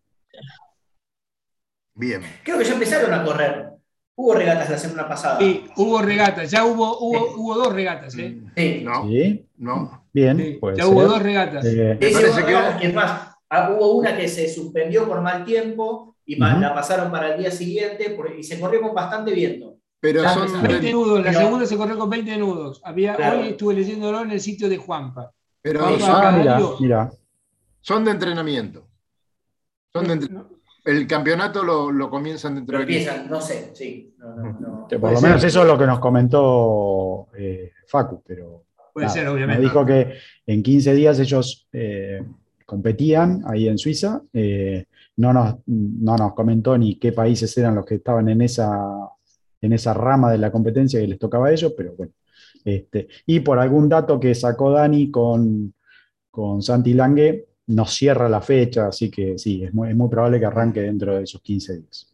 Bien. Creo que ya empezaron a correr. Hubo regatas la semana pasada. Sí, hubo regatas, ya hubo, hubo, hubo dos regatas, ¿eh? Sí. No, ¿Sí? no. Bien, Sí, puede ya hubo dos regatas. Eh, Sí, sí, parece hubo que- regatas, y es más, ah, hubo una que se suspendió por mal tiempo y la pasaron para el día siguiente por- y se corrió con bastante viento. Pero Ya son. empezaron. 20 nudos, la Pero- segunda se corrió con 20 nudos. Había, Claro. Hoy estuve leyéndolo en el sitio de Juanpa. Pero son, ah, mira, Caballo. mira. son de entrenamiento. Son de entre- El campeonato lo, lo comienzan dentro de empiezan, no sé, sí. No, no, no. Que por lo ser. menos eso es lo que nos comentó eh, Facu, pero Puede nada, ser, nos obviamente. dijo que en 15 días ellos eh, competían ahí en Suiza. eh, no, nos, no nos comentó ni qué países eran los que estaban en esa, en esa rama de la competencia que les tocaba a ellos, pero bueno. Este, y por algún dato que sacó Dani con, con Santi Lange, nos cierra la fecha, así que sí, es muy, es muy probable que arranque dentro de esos 15 días.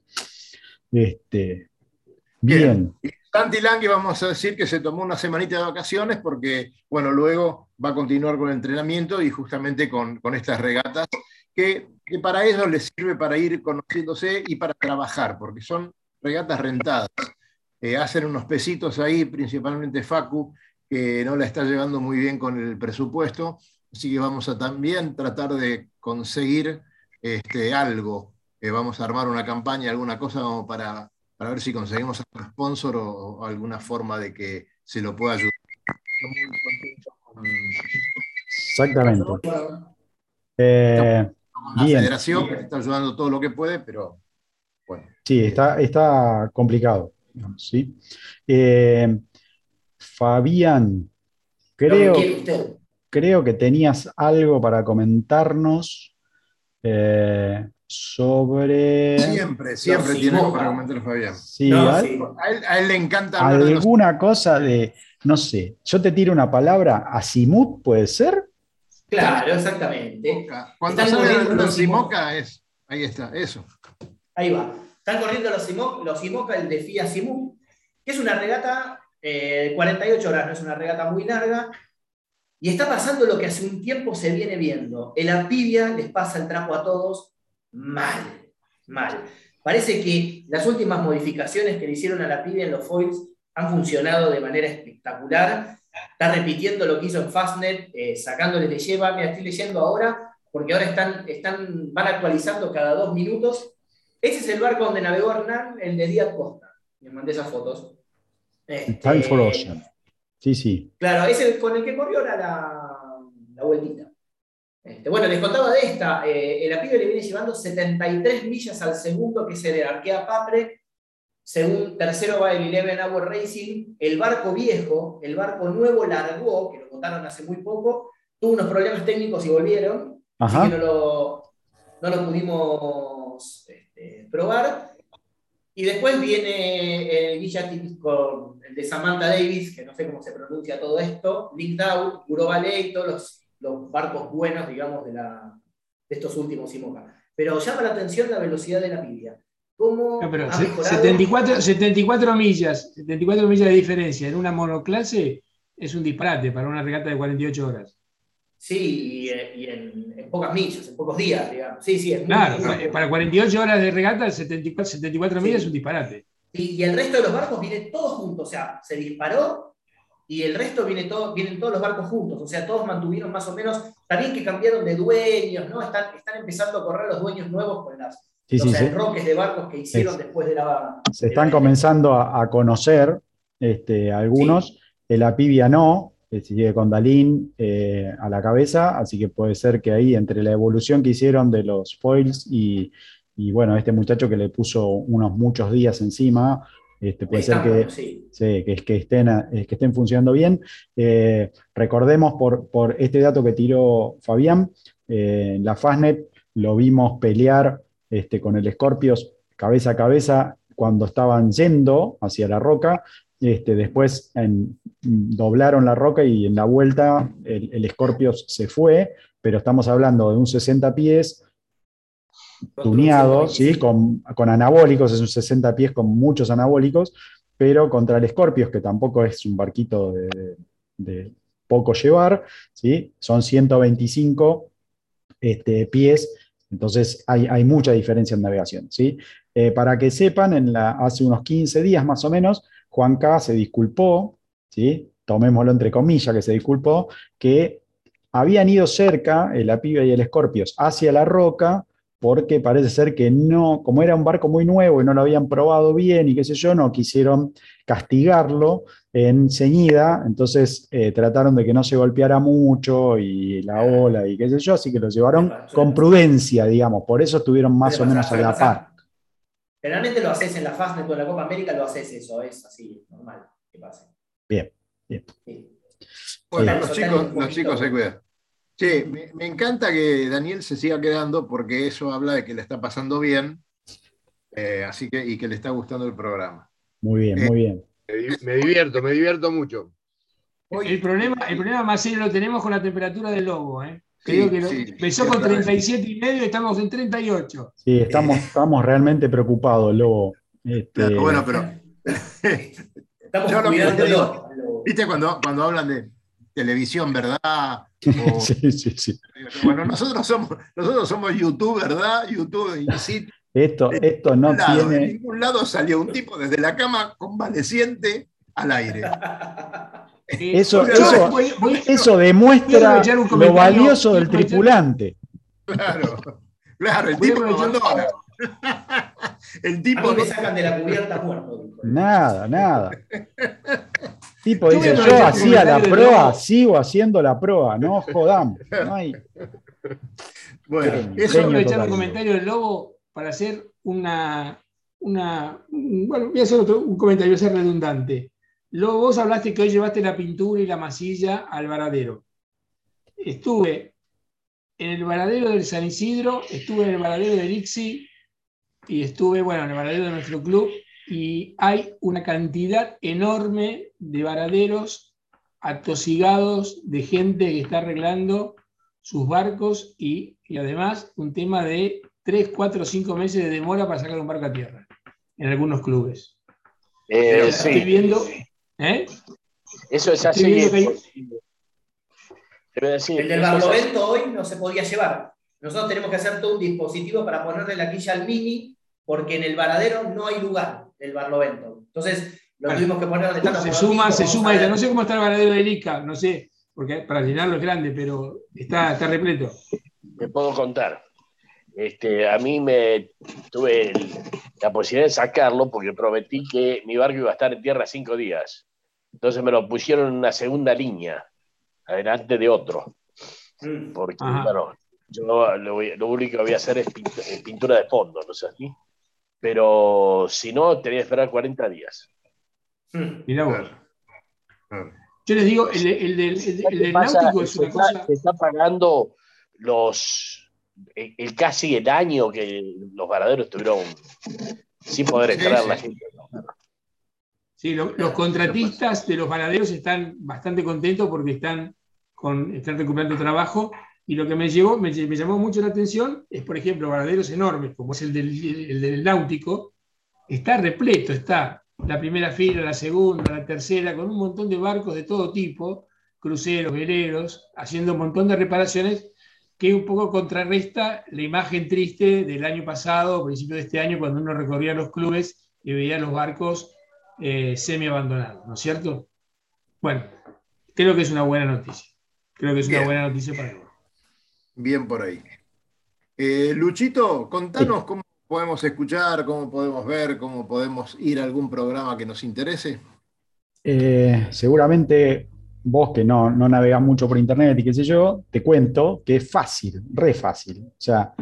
Este, bien. Y Santi Lange, vamos a decir que se tomó una semanita de vacaciones porque, bueno, luego va a continuar con el entrenamiento y justamente con, con estas regatas, que, que para ellos les sirve para ir conociéndose y para trabajar, porque son regatas rentadas. Eh, hacen unos pesitos ahí, principalmente Facu, que no la está llevando muy bien con el presupuesto, así que vamos a también tratar de conseguir este, algo. Eh, vamos a armar una campaña, alguna cosa como para para ver si conseguimos algún sponsor o, o alguna forma de que se lo pueda ayudar. Exactamente. Eh, con la Bien. federación, que está ayudando todo lo que puede, pero bueno. sí, está, está complicado. ¿sí? Eh, Fabián, creo. Creo que tenías algo para comentarnos eh, sobre Siempre, siempre tiene algo Simoca. para comentar Fabián. sí, No, al- sí. A él, a él le encanta hablar de los alguna cosa de, no sé, yo te tiro una palabra, Asimut, ¿puede ser? Claro, exactamente. Simoca. Cuando Están sale los Simoca es, ahí está, eso. Ahí va. Están corriendo los, Simo- los Simoca, el de FIA Simú, que es una regata eh, de 48 horas, no es una regata muy larga. Y está pasando lo que hace un tiempo se viene viendo. El Apivia les pasa el trapo a todos mal, mal. Parece que las últimas modificaciones que le hicieron a la Apivia en los foils han funcionado de manera espectacular. Está repitiendo lo que hizo en Fastnet, eh, sacándole de lleva. Mira, estoy leyendo ahora, porque ahora están, están, van actualizando cada dos minutos ese es el barco donde navegó Hernán, el de Díaz Costa. Les mandé esas fotos. Este, Time for Ocean. Sí, sí. Claro, ese con el que corrió era la, la vueltita. Este, bueno, les contaba de esta. eh, el Apivio le viene llevando 73 millas al segundo, que es el Arkea Papre. Según tercero va el Eleven Hour Racing. El barco viejo, el barco nuevo largó, que lo contaron hace muy poco, tuvo unos problemas técnicos y volvieron. Ajá. Así que no lo, no lo pudimos este, probar. Y después viene el Guillati con el de Samantha Davis, que no sé cómo se pronuncia todo esto, Link Down, Guro Ballet, todos los, los barcos buenos, digamos, de, la, de estos últimos IMOCA. Pero llama la atención la velocidad de la Biblia. ¿Cómo No, pero ha se- mejorado? 74, 74 millas, 74 millas de diferencia en una monoclase es un disparate para una regata de 48 horas. Sí, y, eh, y en, en pocas millas, en pocos días, digamos. Sí, sí, es muy- Claro, muy- pa- para 48 horas de regata, 74, 74 Sí. millas es un disparate. Y, y el resto de los barcos vienen todos juntos, o sea, se disparó y el resto viene todo, vienen todos los barcos juntos, o sea, todos mantuvieron más o menos, también que cambiaron de dueños, ¿no? Están, están empezando a correr los dueños nuevos con las, Sí, los sí, enroques de barcos que hicieron Es- después de la... Se están la- comenzando a, a conocer este, algunos. El Apivia no, que sigue con Dalín eh, a la cabeza, así que puede ser que ahí, entre la evolución que hicieron de los foils y, y, bueno, este muchacho que le puso unos muchos días encima, este, puede ser que, sí. Sí, que, que estén, eh, que estén funcionando bien. Eh, recordemos por, por este dato que tiró Fabián, eh, la Fastnet lo vimos pelear este, con el Scorpios cabeza a cabeza cuando estaban yendo hacia la roca. Este, después en- doblaron la roca y en la vuelta el, el se fue, pero estamos hablando de un 60 pies tuneado, ¿sí? con, con anabólicos, es un 60 pies con muchos anabólicos, pero contra el Scorpios, que tampoco es un barquito de, de- de poco llevar, ¿sí? son 125 este, pies, entonces hay, hay mucha diferencia en navegación. ¿sí? Eh, para que sepan, en la, hace unos 15 días más o menos, Juan K. se disculpó, ¿sí? tomémoslo entre comillas, que se disculpó, que habían ido cerca, la piba y el Scorpios, hacia la roca, porque parece ser que no, como era un barco muy nuevo y no lo habían probado bien y qué sé yo, no quisieron castigarlo en ceñida, entonces eh, trataron de que no se golpeara mucho y la ola y qué sé yo, así que lo llevaron con prudencia, digamos, por eso estuvieron más o menos a la par. Generalmente lo haces en la Fastnet o en la Copa América, lo haces eso, es así, normal, que pase. Bien, bien. Bueno, los chicos, los chicos se cuidan. Sí, me, encanta que Daniel se siga quedando porque eso habla de que le está pasando bien eh, así que, y que le está gustando el programa. Muy bien, muy bien. Me, divierto, me divierto mucho. El problema, el problema más serio lo tenemos con la temperatura del lobo. ¿eh? Creo que empezó con 37 y medio y estamos en 38. Sí, estamos, estamos realmente preocupados, lobo. Este, bueno, pero. estamos ¿Viste cuando, cuando hablan de televisión, verdad? sí, sí, sí. Bueno, nosotros somos, nosotros somos YouTube, ¿verdad? YouTube y sí. Esto, esto no tiene. De ningún lado salió un tipo desde la cama convaleciente al aire. Eso, eso, eso demuestra lo valioso del tripulante. Claro, claro, el tipo abandona. El tipo. A sacan de la cubierta muerto. Nada, nada. tipo dice, yo hacía la prueba, sigo haciendo la prueba, no jodamos. No hay... Bueno, eso aprovechar un comentario del lobo para hacer una, una bueno, voy a hacer otro, un comentario, voy a ser redundante. Luego vos hablaste que hoy llevaste la pintura y la masilla al varadero. Estuve en el varadero del San Isidro, estuve en el varadero del Ixi y estuve, bueno, en el varadero de nuestro club y hay una cantidad enorme de varaderos atosigados de gente que está arreglando sus barcos y, y además un tema de 3, 4, 5 meses de demora para sacar un barco a tierra en algunos clubes. Eh, estoy viendo. ¿Eh? Eso es así. el del barlovento hoy no se podía llevar. Nosotros tenemos que hacer todo un dispositivo para ponerle la quilla al mini, porque en el varadero no hay lugar del barlovento. Entonces, lo tuvimos que poner donde está. Se suma, se suma No sé cómo está el varadero de ICA, no sé, porque para llenarlo es grande, pero está, está repleto. Te puedo contar. Este, a mí me tuve la posibilidad de sacarlo porque prometí que mi barco iba a estar en tierra cinco días. Entonces me lo pusieron en una segunda línea, adelante de otro. Mm. Porque, bueno, yo lo, único que voy a hacer es pintura de fondo, ¿no sé así? Pero si no, tenía que esperar 40 días. Mm. Mira vos. Yo les digo, el, el, del náutico es una cosa. Se está pagando los el, casi el año que los varaderos estuvieron sin poder entrar la gente. Sí, los contratistas de los varaderos están bastante contentos porque están, con, están recuperando trabajo. Y lo que me, llevó, me, llamó mucho la atención es, por ejemplo, varaderos enormes, como es el del, el del náutico, está repleto, está la primera fila, la segunda, la tercera, con un montón de barcos de todo tipo, cruceros, veleros, haciendo un montón de reparaciones que un poco contrarresta la imagen triste del año pasado, principio de este año, cuando uno recorría los clubes y veía los barcos eh, semi abandonados, ¿no es cierto? Bueno, creo que es una buena noticia. Creo que es una buena noticia para todos. Bien por ahí. Eh, Luchito, contanos cómo podemos escuchar, cómo podemos ver, cómo podemos ir a algún programa que nos interese. Eh, seguramente vos que no, no navegás mucho por internet y qué sé yo, te cuento que es fácil, re fácil. O sea,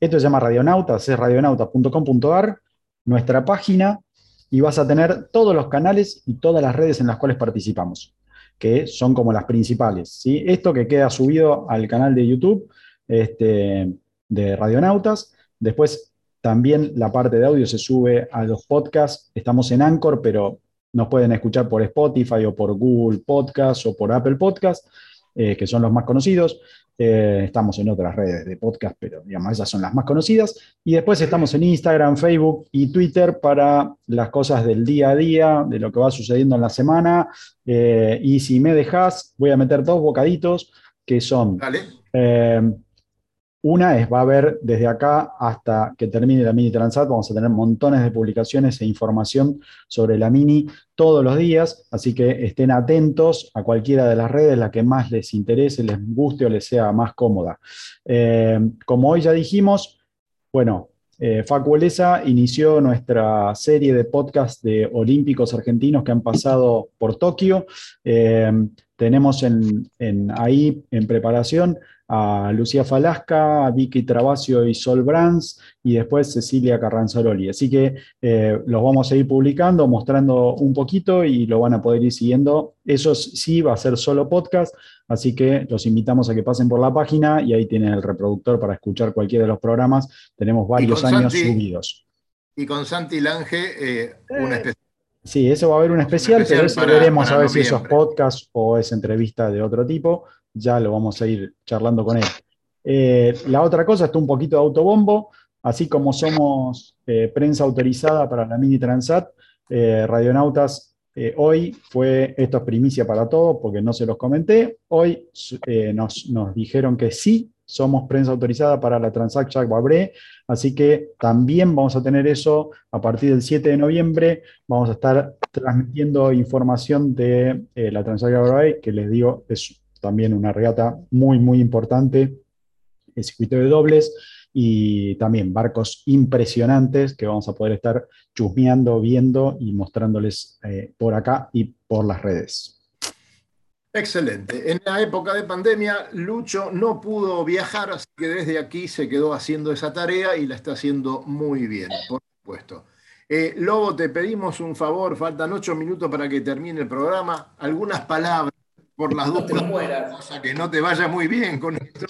esto se llama Radionautas, es radionautas.com.ar, nuestra página, y vas a tener todos los canales y todas las redes en las cuales participamos, que son como las principales. ¿sí? Esto que queda subido al canal de YouTube este, de Radionautas, después también la parte de audio se sube a los podcasts, estamos en Anchor, pero nos pueden escuchar por Spotify o por Google Podcast o por Apple Podcast, eh, que son los más conocidos. Eh, estamos en otras redes de podcast, pero digamos, esas son las más conocidas. Y después estamos en Instagram, Facebook y Twitter para las cosas del día a día, de lo que va sucediendo en la semana. Eh, y si me dejas, voy a meter dos bocaditos que son Una es, va a haber desde acá hasta que termine la Mini Transat, vamos a tener montones de publicaciones e información sobre la Mini todos los días, así que estén atentos a cualquiera de las redes, la que más les interese, les guste o les sea más cómoda. Eh, como hoy ya dijimos, bueno, eh, Facu inició nuestra serie de podcast de olímpicos argentinos que han pasado por Tokio. Eh, tenemos en, ahí en preparación a Lucía Falasca, a Vicky Trabacio y Sol Brands, y después Cecilia Carranzaroli. Así que eh, los vamos a ir publicando, mostrando un poquito y lo van a poder ir siguiendo. Eso sí va a ser solo podcast, así que los invitamos a que pasen por la página y ahí tienen el reproductor para escuchar cualquiera de los programas. Tenemos varios años subidos. Y con Santi Lange, eh, una especie Sí, eso va a haber un especial, pero eso veremos a ver si esos podcasts o es entrevista de otro tipo ya lo vamos a ir charlando con él. Eh, la otra cosa, está un poquito de autobombo, así como somos eh, prensa autorizada para la Mini Transat, eh, Radionautas hoy fue, esto es primicia para todos porque no se los comenté, hoy nos, dijeron que sí, somos prensa autorizada para la Transat Jacques Vabre, así que también vamos a tener eso a partir del 7 de noviembre, vamos a estar transmitiendo información de la Transat Jacques Vabre, que les digo, es también una regata muy, muy importante, el circuito de dobles y también barcos impresionantes que vamos a poder estar chusmeando, viendo y mostrándoles eh, por acá y por las redes. Excelente. En la época de pandemia, Lucho no pudo viajar, así que desde aquí se quedó haciendo esa tarea y la está haciendo muy bien, por supuesto. Eh, Lobo, te pedimos un favor, faltan ocho minutos para que termine el programa. Algunas palabras por las dos cosas que no te vaya muy bien con esto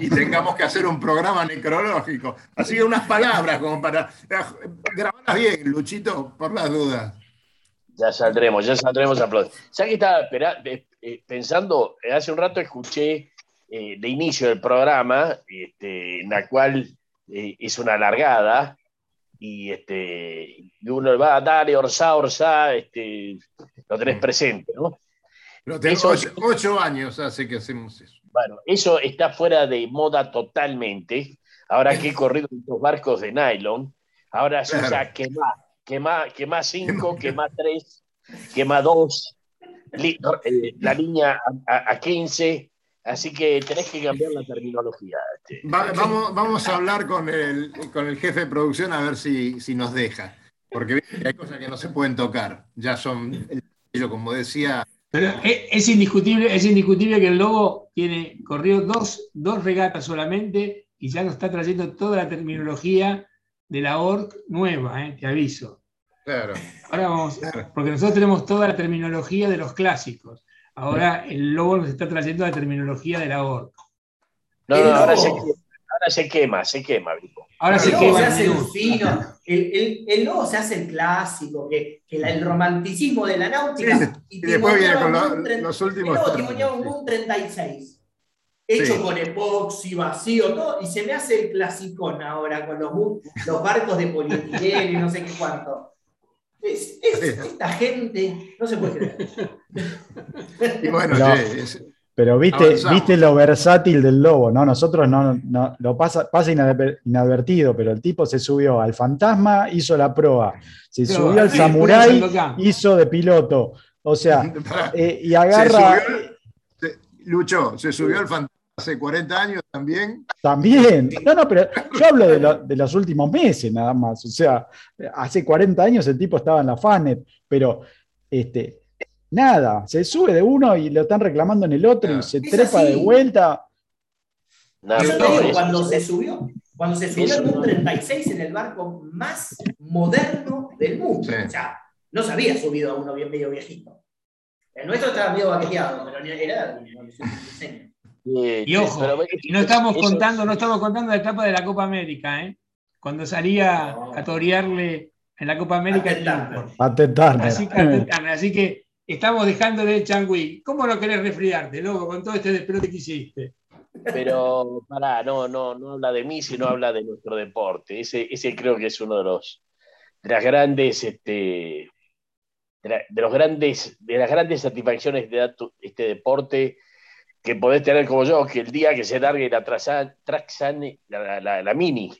y tengamos que hacer un programa necrológico. Así que unas palabras como para eh, grabarlas bien, Luchito, por las dudas. Ya saldremos, ya saldremos a aplaudir. ¿Sabes que estaba eh, pensando? Eh, hace un rato escuché de inicio del programa, este, en la cual es una largada, y este, uno va a darle Orsá, Orsá, este, lo tenés presente, ¿no? Tengo ocho, años hace que hacemos eso. Bueno, eso está fuera de moda totalmente. Ahora que he corrido los barcos de nylon, ahora se usa quema, quema, quema cinco, quema tres, quema dos, eh, la línea a, 15. Así que tenés que cambiar la terminología. Este. vamos, vamos a hablar con el, con el jefe de producción a ver si, si nos deja. Porque hay cosas que no se pueden tocar. Ya son, como decía pero es, indiscutible, es indiscutible que el Lobo tiene, corrió dos, dos regatas solamente y ya nos está trayendo toda la terminología de la ORC nueva, eh, te aviso. Claro. Ahora vamos, porque nosotros tenemos toda la terminología de los clásicos. Ahora el Lobo nos está trayendo la terminología de la ORC. No, no, ahora se, ahora se quema, se quema, Ahora se quema. Se hace el fino, el, el, lobo se hace el clásico, que, que el romanticismo de la náutica. y, después viene con los últimos. El lobo un 36. Hecho con epoxi, vacío, todo, y se me hace el clasicón ahora con los, los barcos de polietileno y no sé qué cuánto. Es, esta gente no se puede creer. Y bueno, pero viste, viste lo versátil del lobo, ¿no? Nosotros no, no lo pasa, pasa inadvertido, pero el tipo se subió al fantasma, hizo la proa, se subió al samurái, hizo de piloto. O sea, eh, y agarra. Lucho, se subió al fantasma hace 40 años también. También. No, no, pero yo hablo de, de, los últimos meses nada más. O sea, hace 40 años el tipo estaba en la FANET, pero este, Nada, se sube de uno y lo están reclamando en el otro y se trepa de vuelta. cuando se subió, cuando se subió el 36 en el barco más moderno del mundo. O sea, no se había subido a uno bien medio viejito. El nuestro estaba medio baqueteado, pero era y ojo, no estamos contando, no estamos contando la etapa de la Copa América, ¿eh? Cuando salía a torearle en la Copa América. A tentarme. Así así que estamos dejando de Changui. ¿Cómo no querés resfriarte, loco, con todo este despelote que hiciste? Pero, pará, no, no, no habla de mí, sino habla de nuestro deporte. Ese, ese creo que es uno de los de las grandes, este, de, los grandes, de las grandes satisfacciones de este deporte, que podés tener como yo, que el día que se largue la, Traxane, la, la, la, Mini,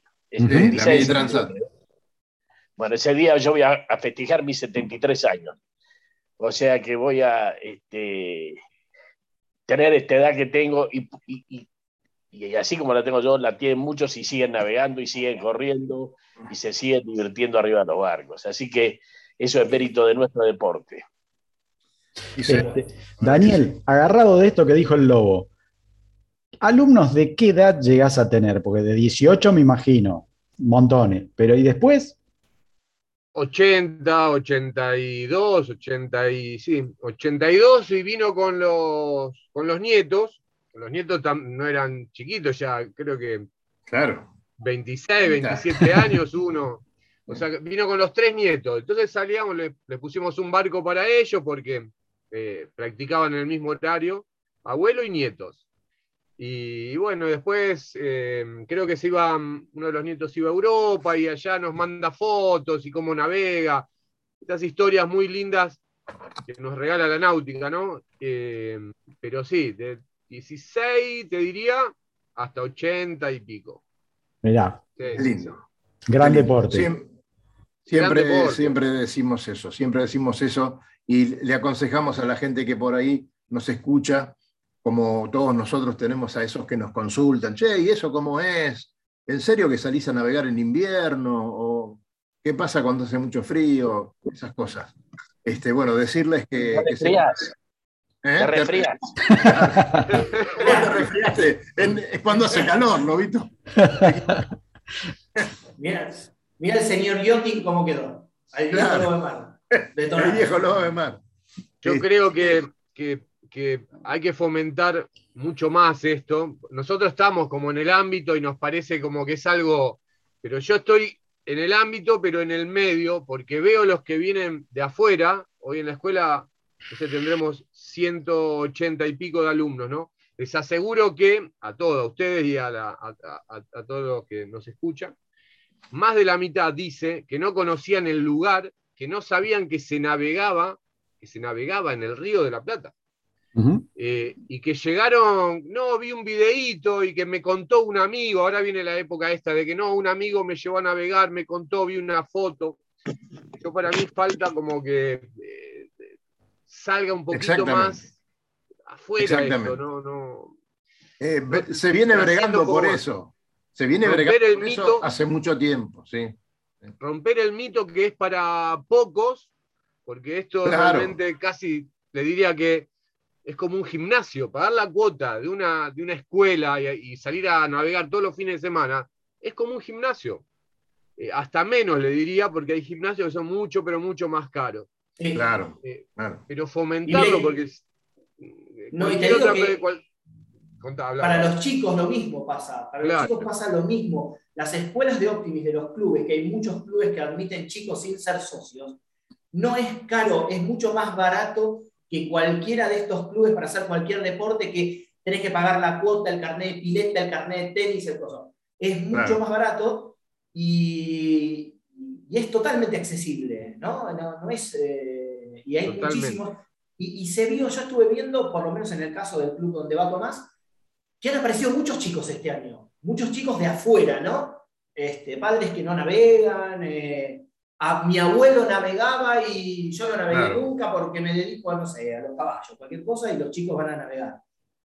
bueno, ese día yo voy a, festejar mis 73 años. O sea que voy a este, tener esta edad que tengo y, y, así como la tengo yo, la tienen muchos y siguen navegando y siguen corriendo y se siguen divirtiendo arriba de los barcos. Así que eso es mérito de nuestro deporte. Este, Daniel, agarrado de esto que dijo el lobo, ¿alumnos de qué edad llegas a tener? Porque de 18 me imagino, montones, pero ¿y después? 80, 82, 80 y, sí, 82 y vino con los, con los nietos. Los nietos no eran chiquitos ya, creo que claro. 26, 27 años uno. O sea, vino con los tres nietos. Entonces salíamos, le, pusimos un barco para ellos porque eh, practicaban en el mismo horario, abuelo y nietos. Y, bueno, después eh, creo que se iba, uno de los nietos iba a Europa y allá nos manda fotos y cómo navega. Estas historias muy lindas que nos regala la náutica, ¿no? Eh, pero sí, de 16, te diría, hasta 80 y pico. Mirá. Lindo. Gran deporte. Siempre, siempre, decimos eso, siempre decimos eso y le aconsejamos a la gente que por ahí nos escucha, como todos nosotros tenemos a esos que nos consultan, che, ¿y eso cómo es? ¿En serio que salís a navegar en invierno? ¿O qué pasa cuando hace mucho frío? Esas cosas. Este, bueno, decirles que... Te refrías. ¿Eh? Te refrías. te es cuando hace calor, ¿no, Vito? Mira, Mira el señor Yoti cómo quedó. Al viejo lobo de mar. el viejo lobo de mar. Yo creo que, que, hay que fomentar mucho más esto. Nosotros estamos como en el ámbito y nos parece como que es algo, pero yo estoy en el ámbito, pero en el medio, porque veo los que vienen de afuera. Hoy en la escuela tendremos 180 y pico de alumnos, ¿no? Les aseguro que a todos, a ustedes y a, a todos los que nos escuchan, más de la mitad dice que no conocían el lugar, que no sabían que se navegaba, que se navegaba en el río de la Plata. Eh, y que llegaron, no, vi un videíto y que me contó un amigo, ahora viene la época esta de que no, un amigo me llevó a navegar, me contó, vi una foto. Yo para mí falta como que eh, salga un poquito más afuera esto, no, no, eh, se viene bregando por eso. Se viene romper el mito. hace mucho tiempo, sí. Romper el mito que es para pocos, porque esto realmente casi le diría que es como un gimnasio, pagar la cuota de una, de una escuela y, salir a navegar todos los fines de semana, es como un gimnasio. Eh, hasta menos le diría, porque hay gimnasios que son mucho, pero mucho más caros. Claro, eh, Pero fomentarlo, porque... No, y te digo que, para los chicos lo mismo pasa, para los chicos pasa lo mismo. Las escuelas de Optimis de los clubes, que hay muchos clubes que admiten chicos sin ser socios, no es caro, es mucho más barato que cualquiera de estos clubes para hacer cualquier deporte que tenés que pagar la cuota, el carnet de pileta, el carnet de tenis, el coso. Es mucho más barato y, es totalmente accesible, ¿no? no, es, eh, y hay muchísimos. Y, y, se vio, yo estuve viendo, por lo menos en el caso del club donde va Tomás, que han aparecido muchos chicos este año, muchos chicos de afuera, ¿no? Este, padres que no navegan. Eh, a, mi abuelo navegaba y yo no navegué nunca porque me dedico a, no sé, a los caballos, cualquier cosa, y los chicos van a navegar.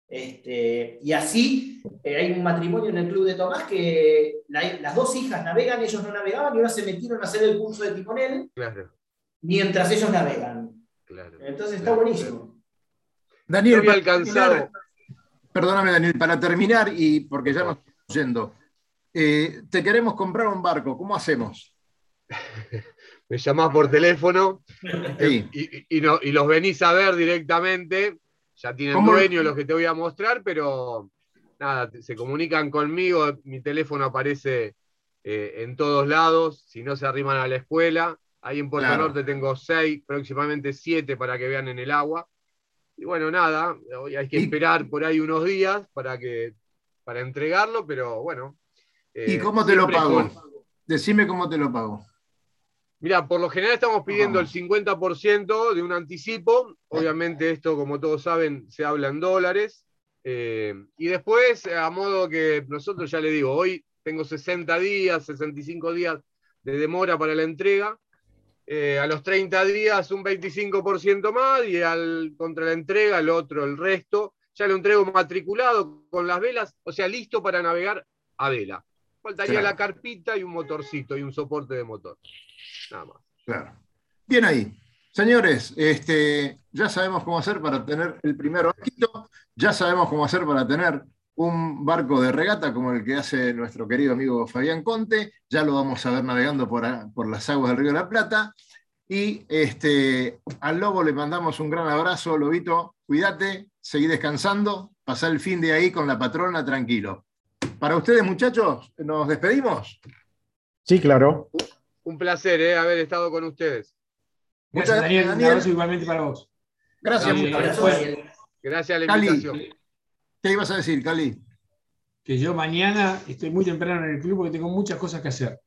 Este, y así eh, hay un matrimonio en el club de Tomás que las dos hijas navegan, ellos no navegaban y ahora se metieron a hacer el curso de timonel mientras ellos navegan. Entonces está buenísimo. Daniel, alcanzado. Perdóname, Daniel, para terminar, y porque ya nos estamos yendo, eh, te queremos comprar un barco, ¿cómo hacemos? Me llamás por teléfono y, los venís a ver directamente. Ya tienen dueño los que te voy a mostrar, pero nada, se comunican conmigo. Mi teléfono aparece eh, en todos lados. Si no se arriman a la escuela, ahí en Puerto Norte tengo seis, próximamente siete para que vean en el agua. Y bueno, nada, hay que esperar por ahí unos días para, que, para entregarlo, pero bueno. ¿Y cómo te lo pago? Decime cómo te lo pago. Mira, por lo general estamos pidiendo el 50% de un anticipo. Obviamente esto, como todos saben, se habla en dólares. Eh, y después, a modo que nosotros ya le digo, hoy tengo 60 días, 65 días de demora para la entrega. Eh, a los 30 días un 25% más y al, contra la entrega el otro, el resto. Ya lo entrego matriculado con las velas, o sea, listo para navegar a vela. Faltaría la carpita y un motorcito y un soporte de motor. Nada más. Claro. Bien ahí. Señores, este, ya sabemos cómo hacer para tener el primer barquito, ya sabemos cómo hacer para tener un barco de regata como el que hace nuestro querido amigo Fabián Conte, ya lo vamos a ver navegando por, por las aguas del Río de la Plata. Y este, al Lobo le mandamos un gran abrazo, Lobito, cuídate, seguí descansando, pasá el fin de ahí con la patrona tranquilo. Para ustedes, muchachos, ¿nos despedimos? Sí, claro. Un placer eh, haber estado con ustedes. Muchas gracias, Daniel. Un abrazo igualmente para vos. Gracias, gracias. Gracias a la invitación. ¿Qué ibas a decir, Cali? Que yo mañana estoy muy temprano en el club porque tengo muchas cosas que hacer.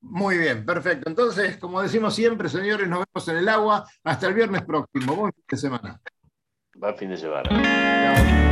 Muy bien, perfecto. Entonces, como decimos siempre, señores, nos vemos en el agua. Hasta el viernes próximo. Buen fin de semana. Buen fin de semana.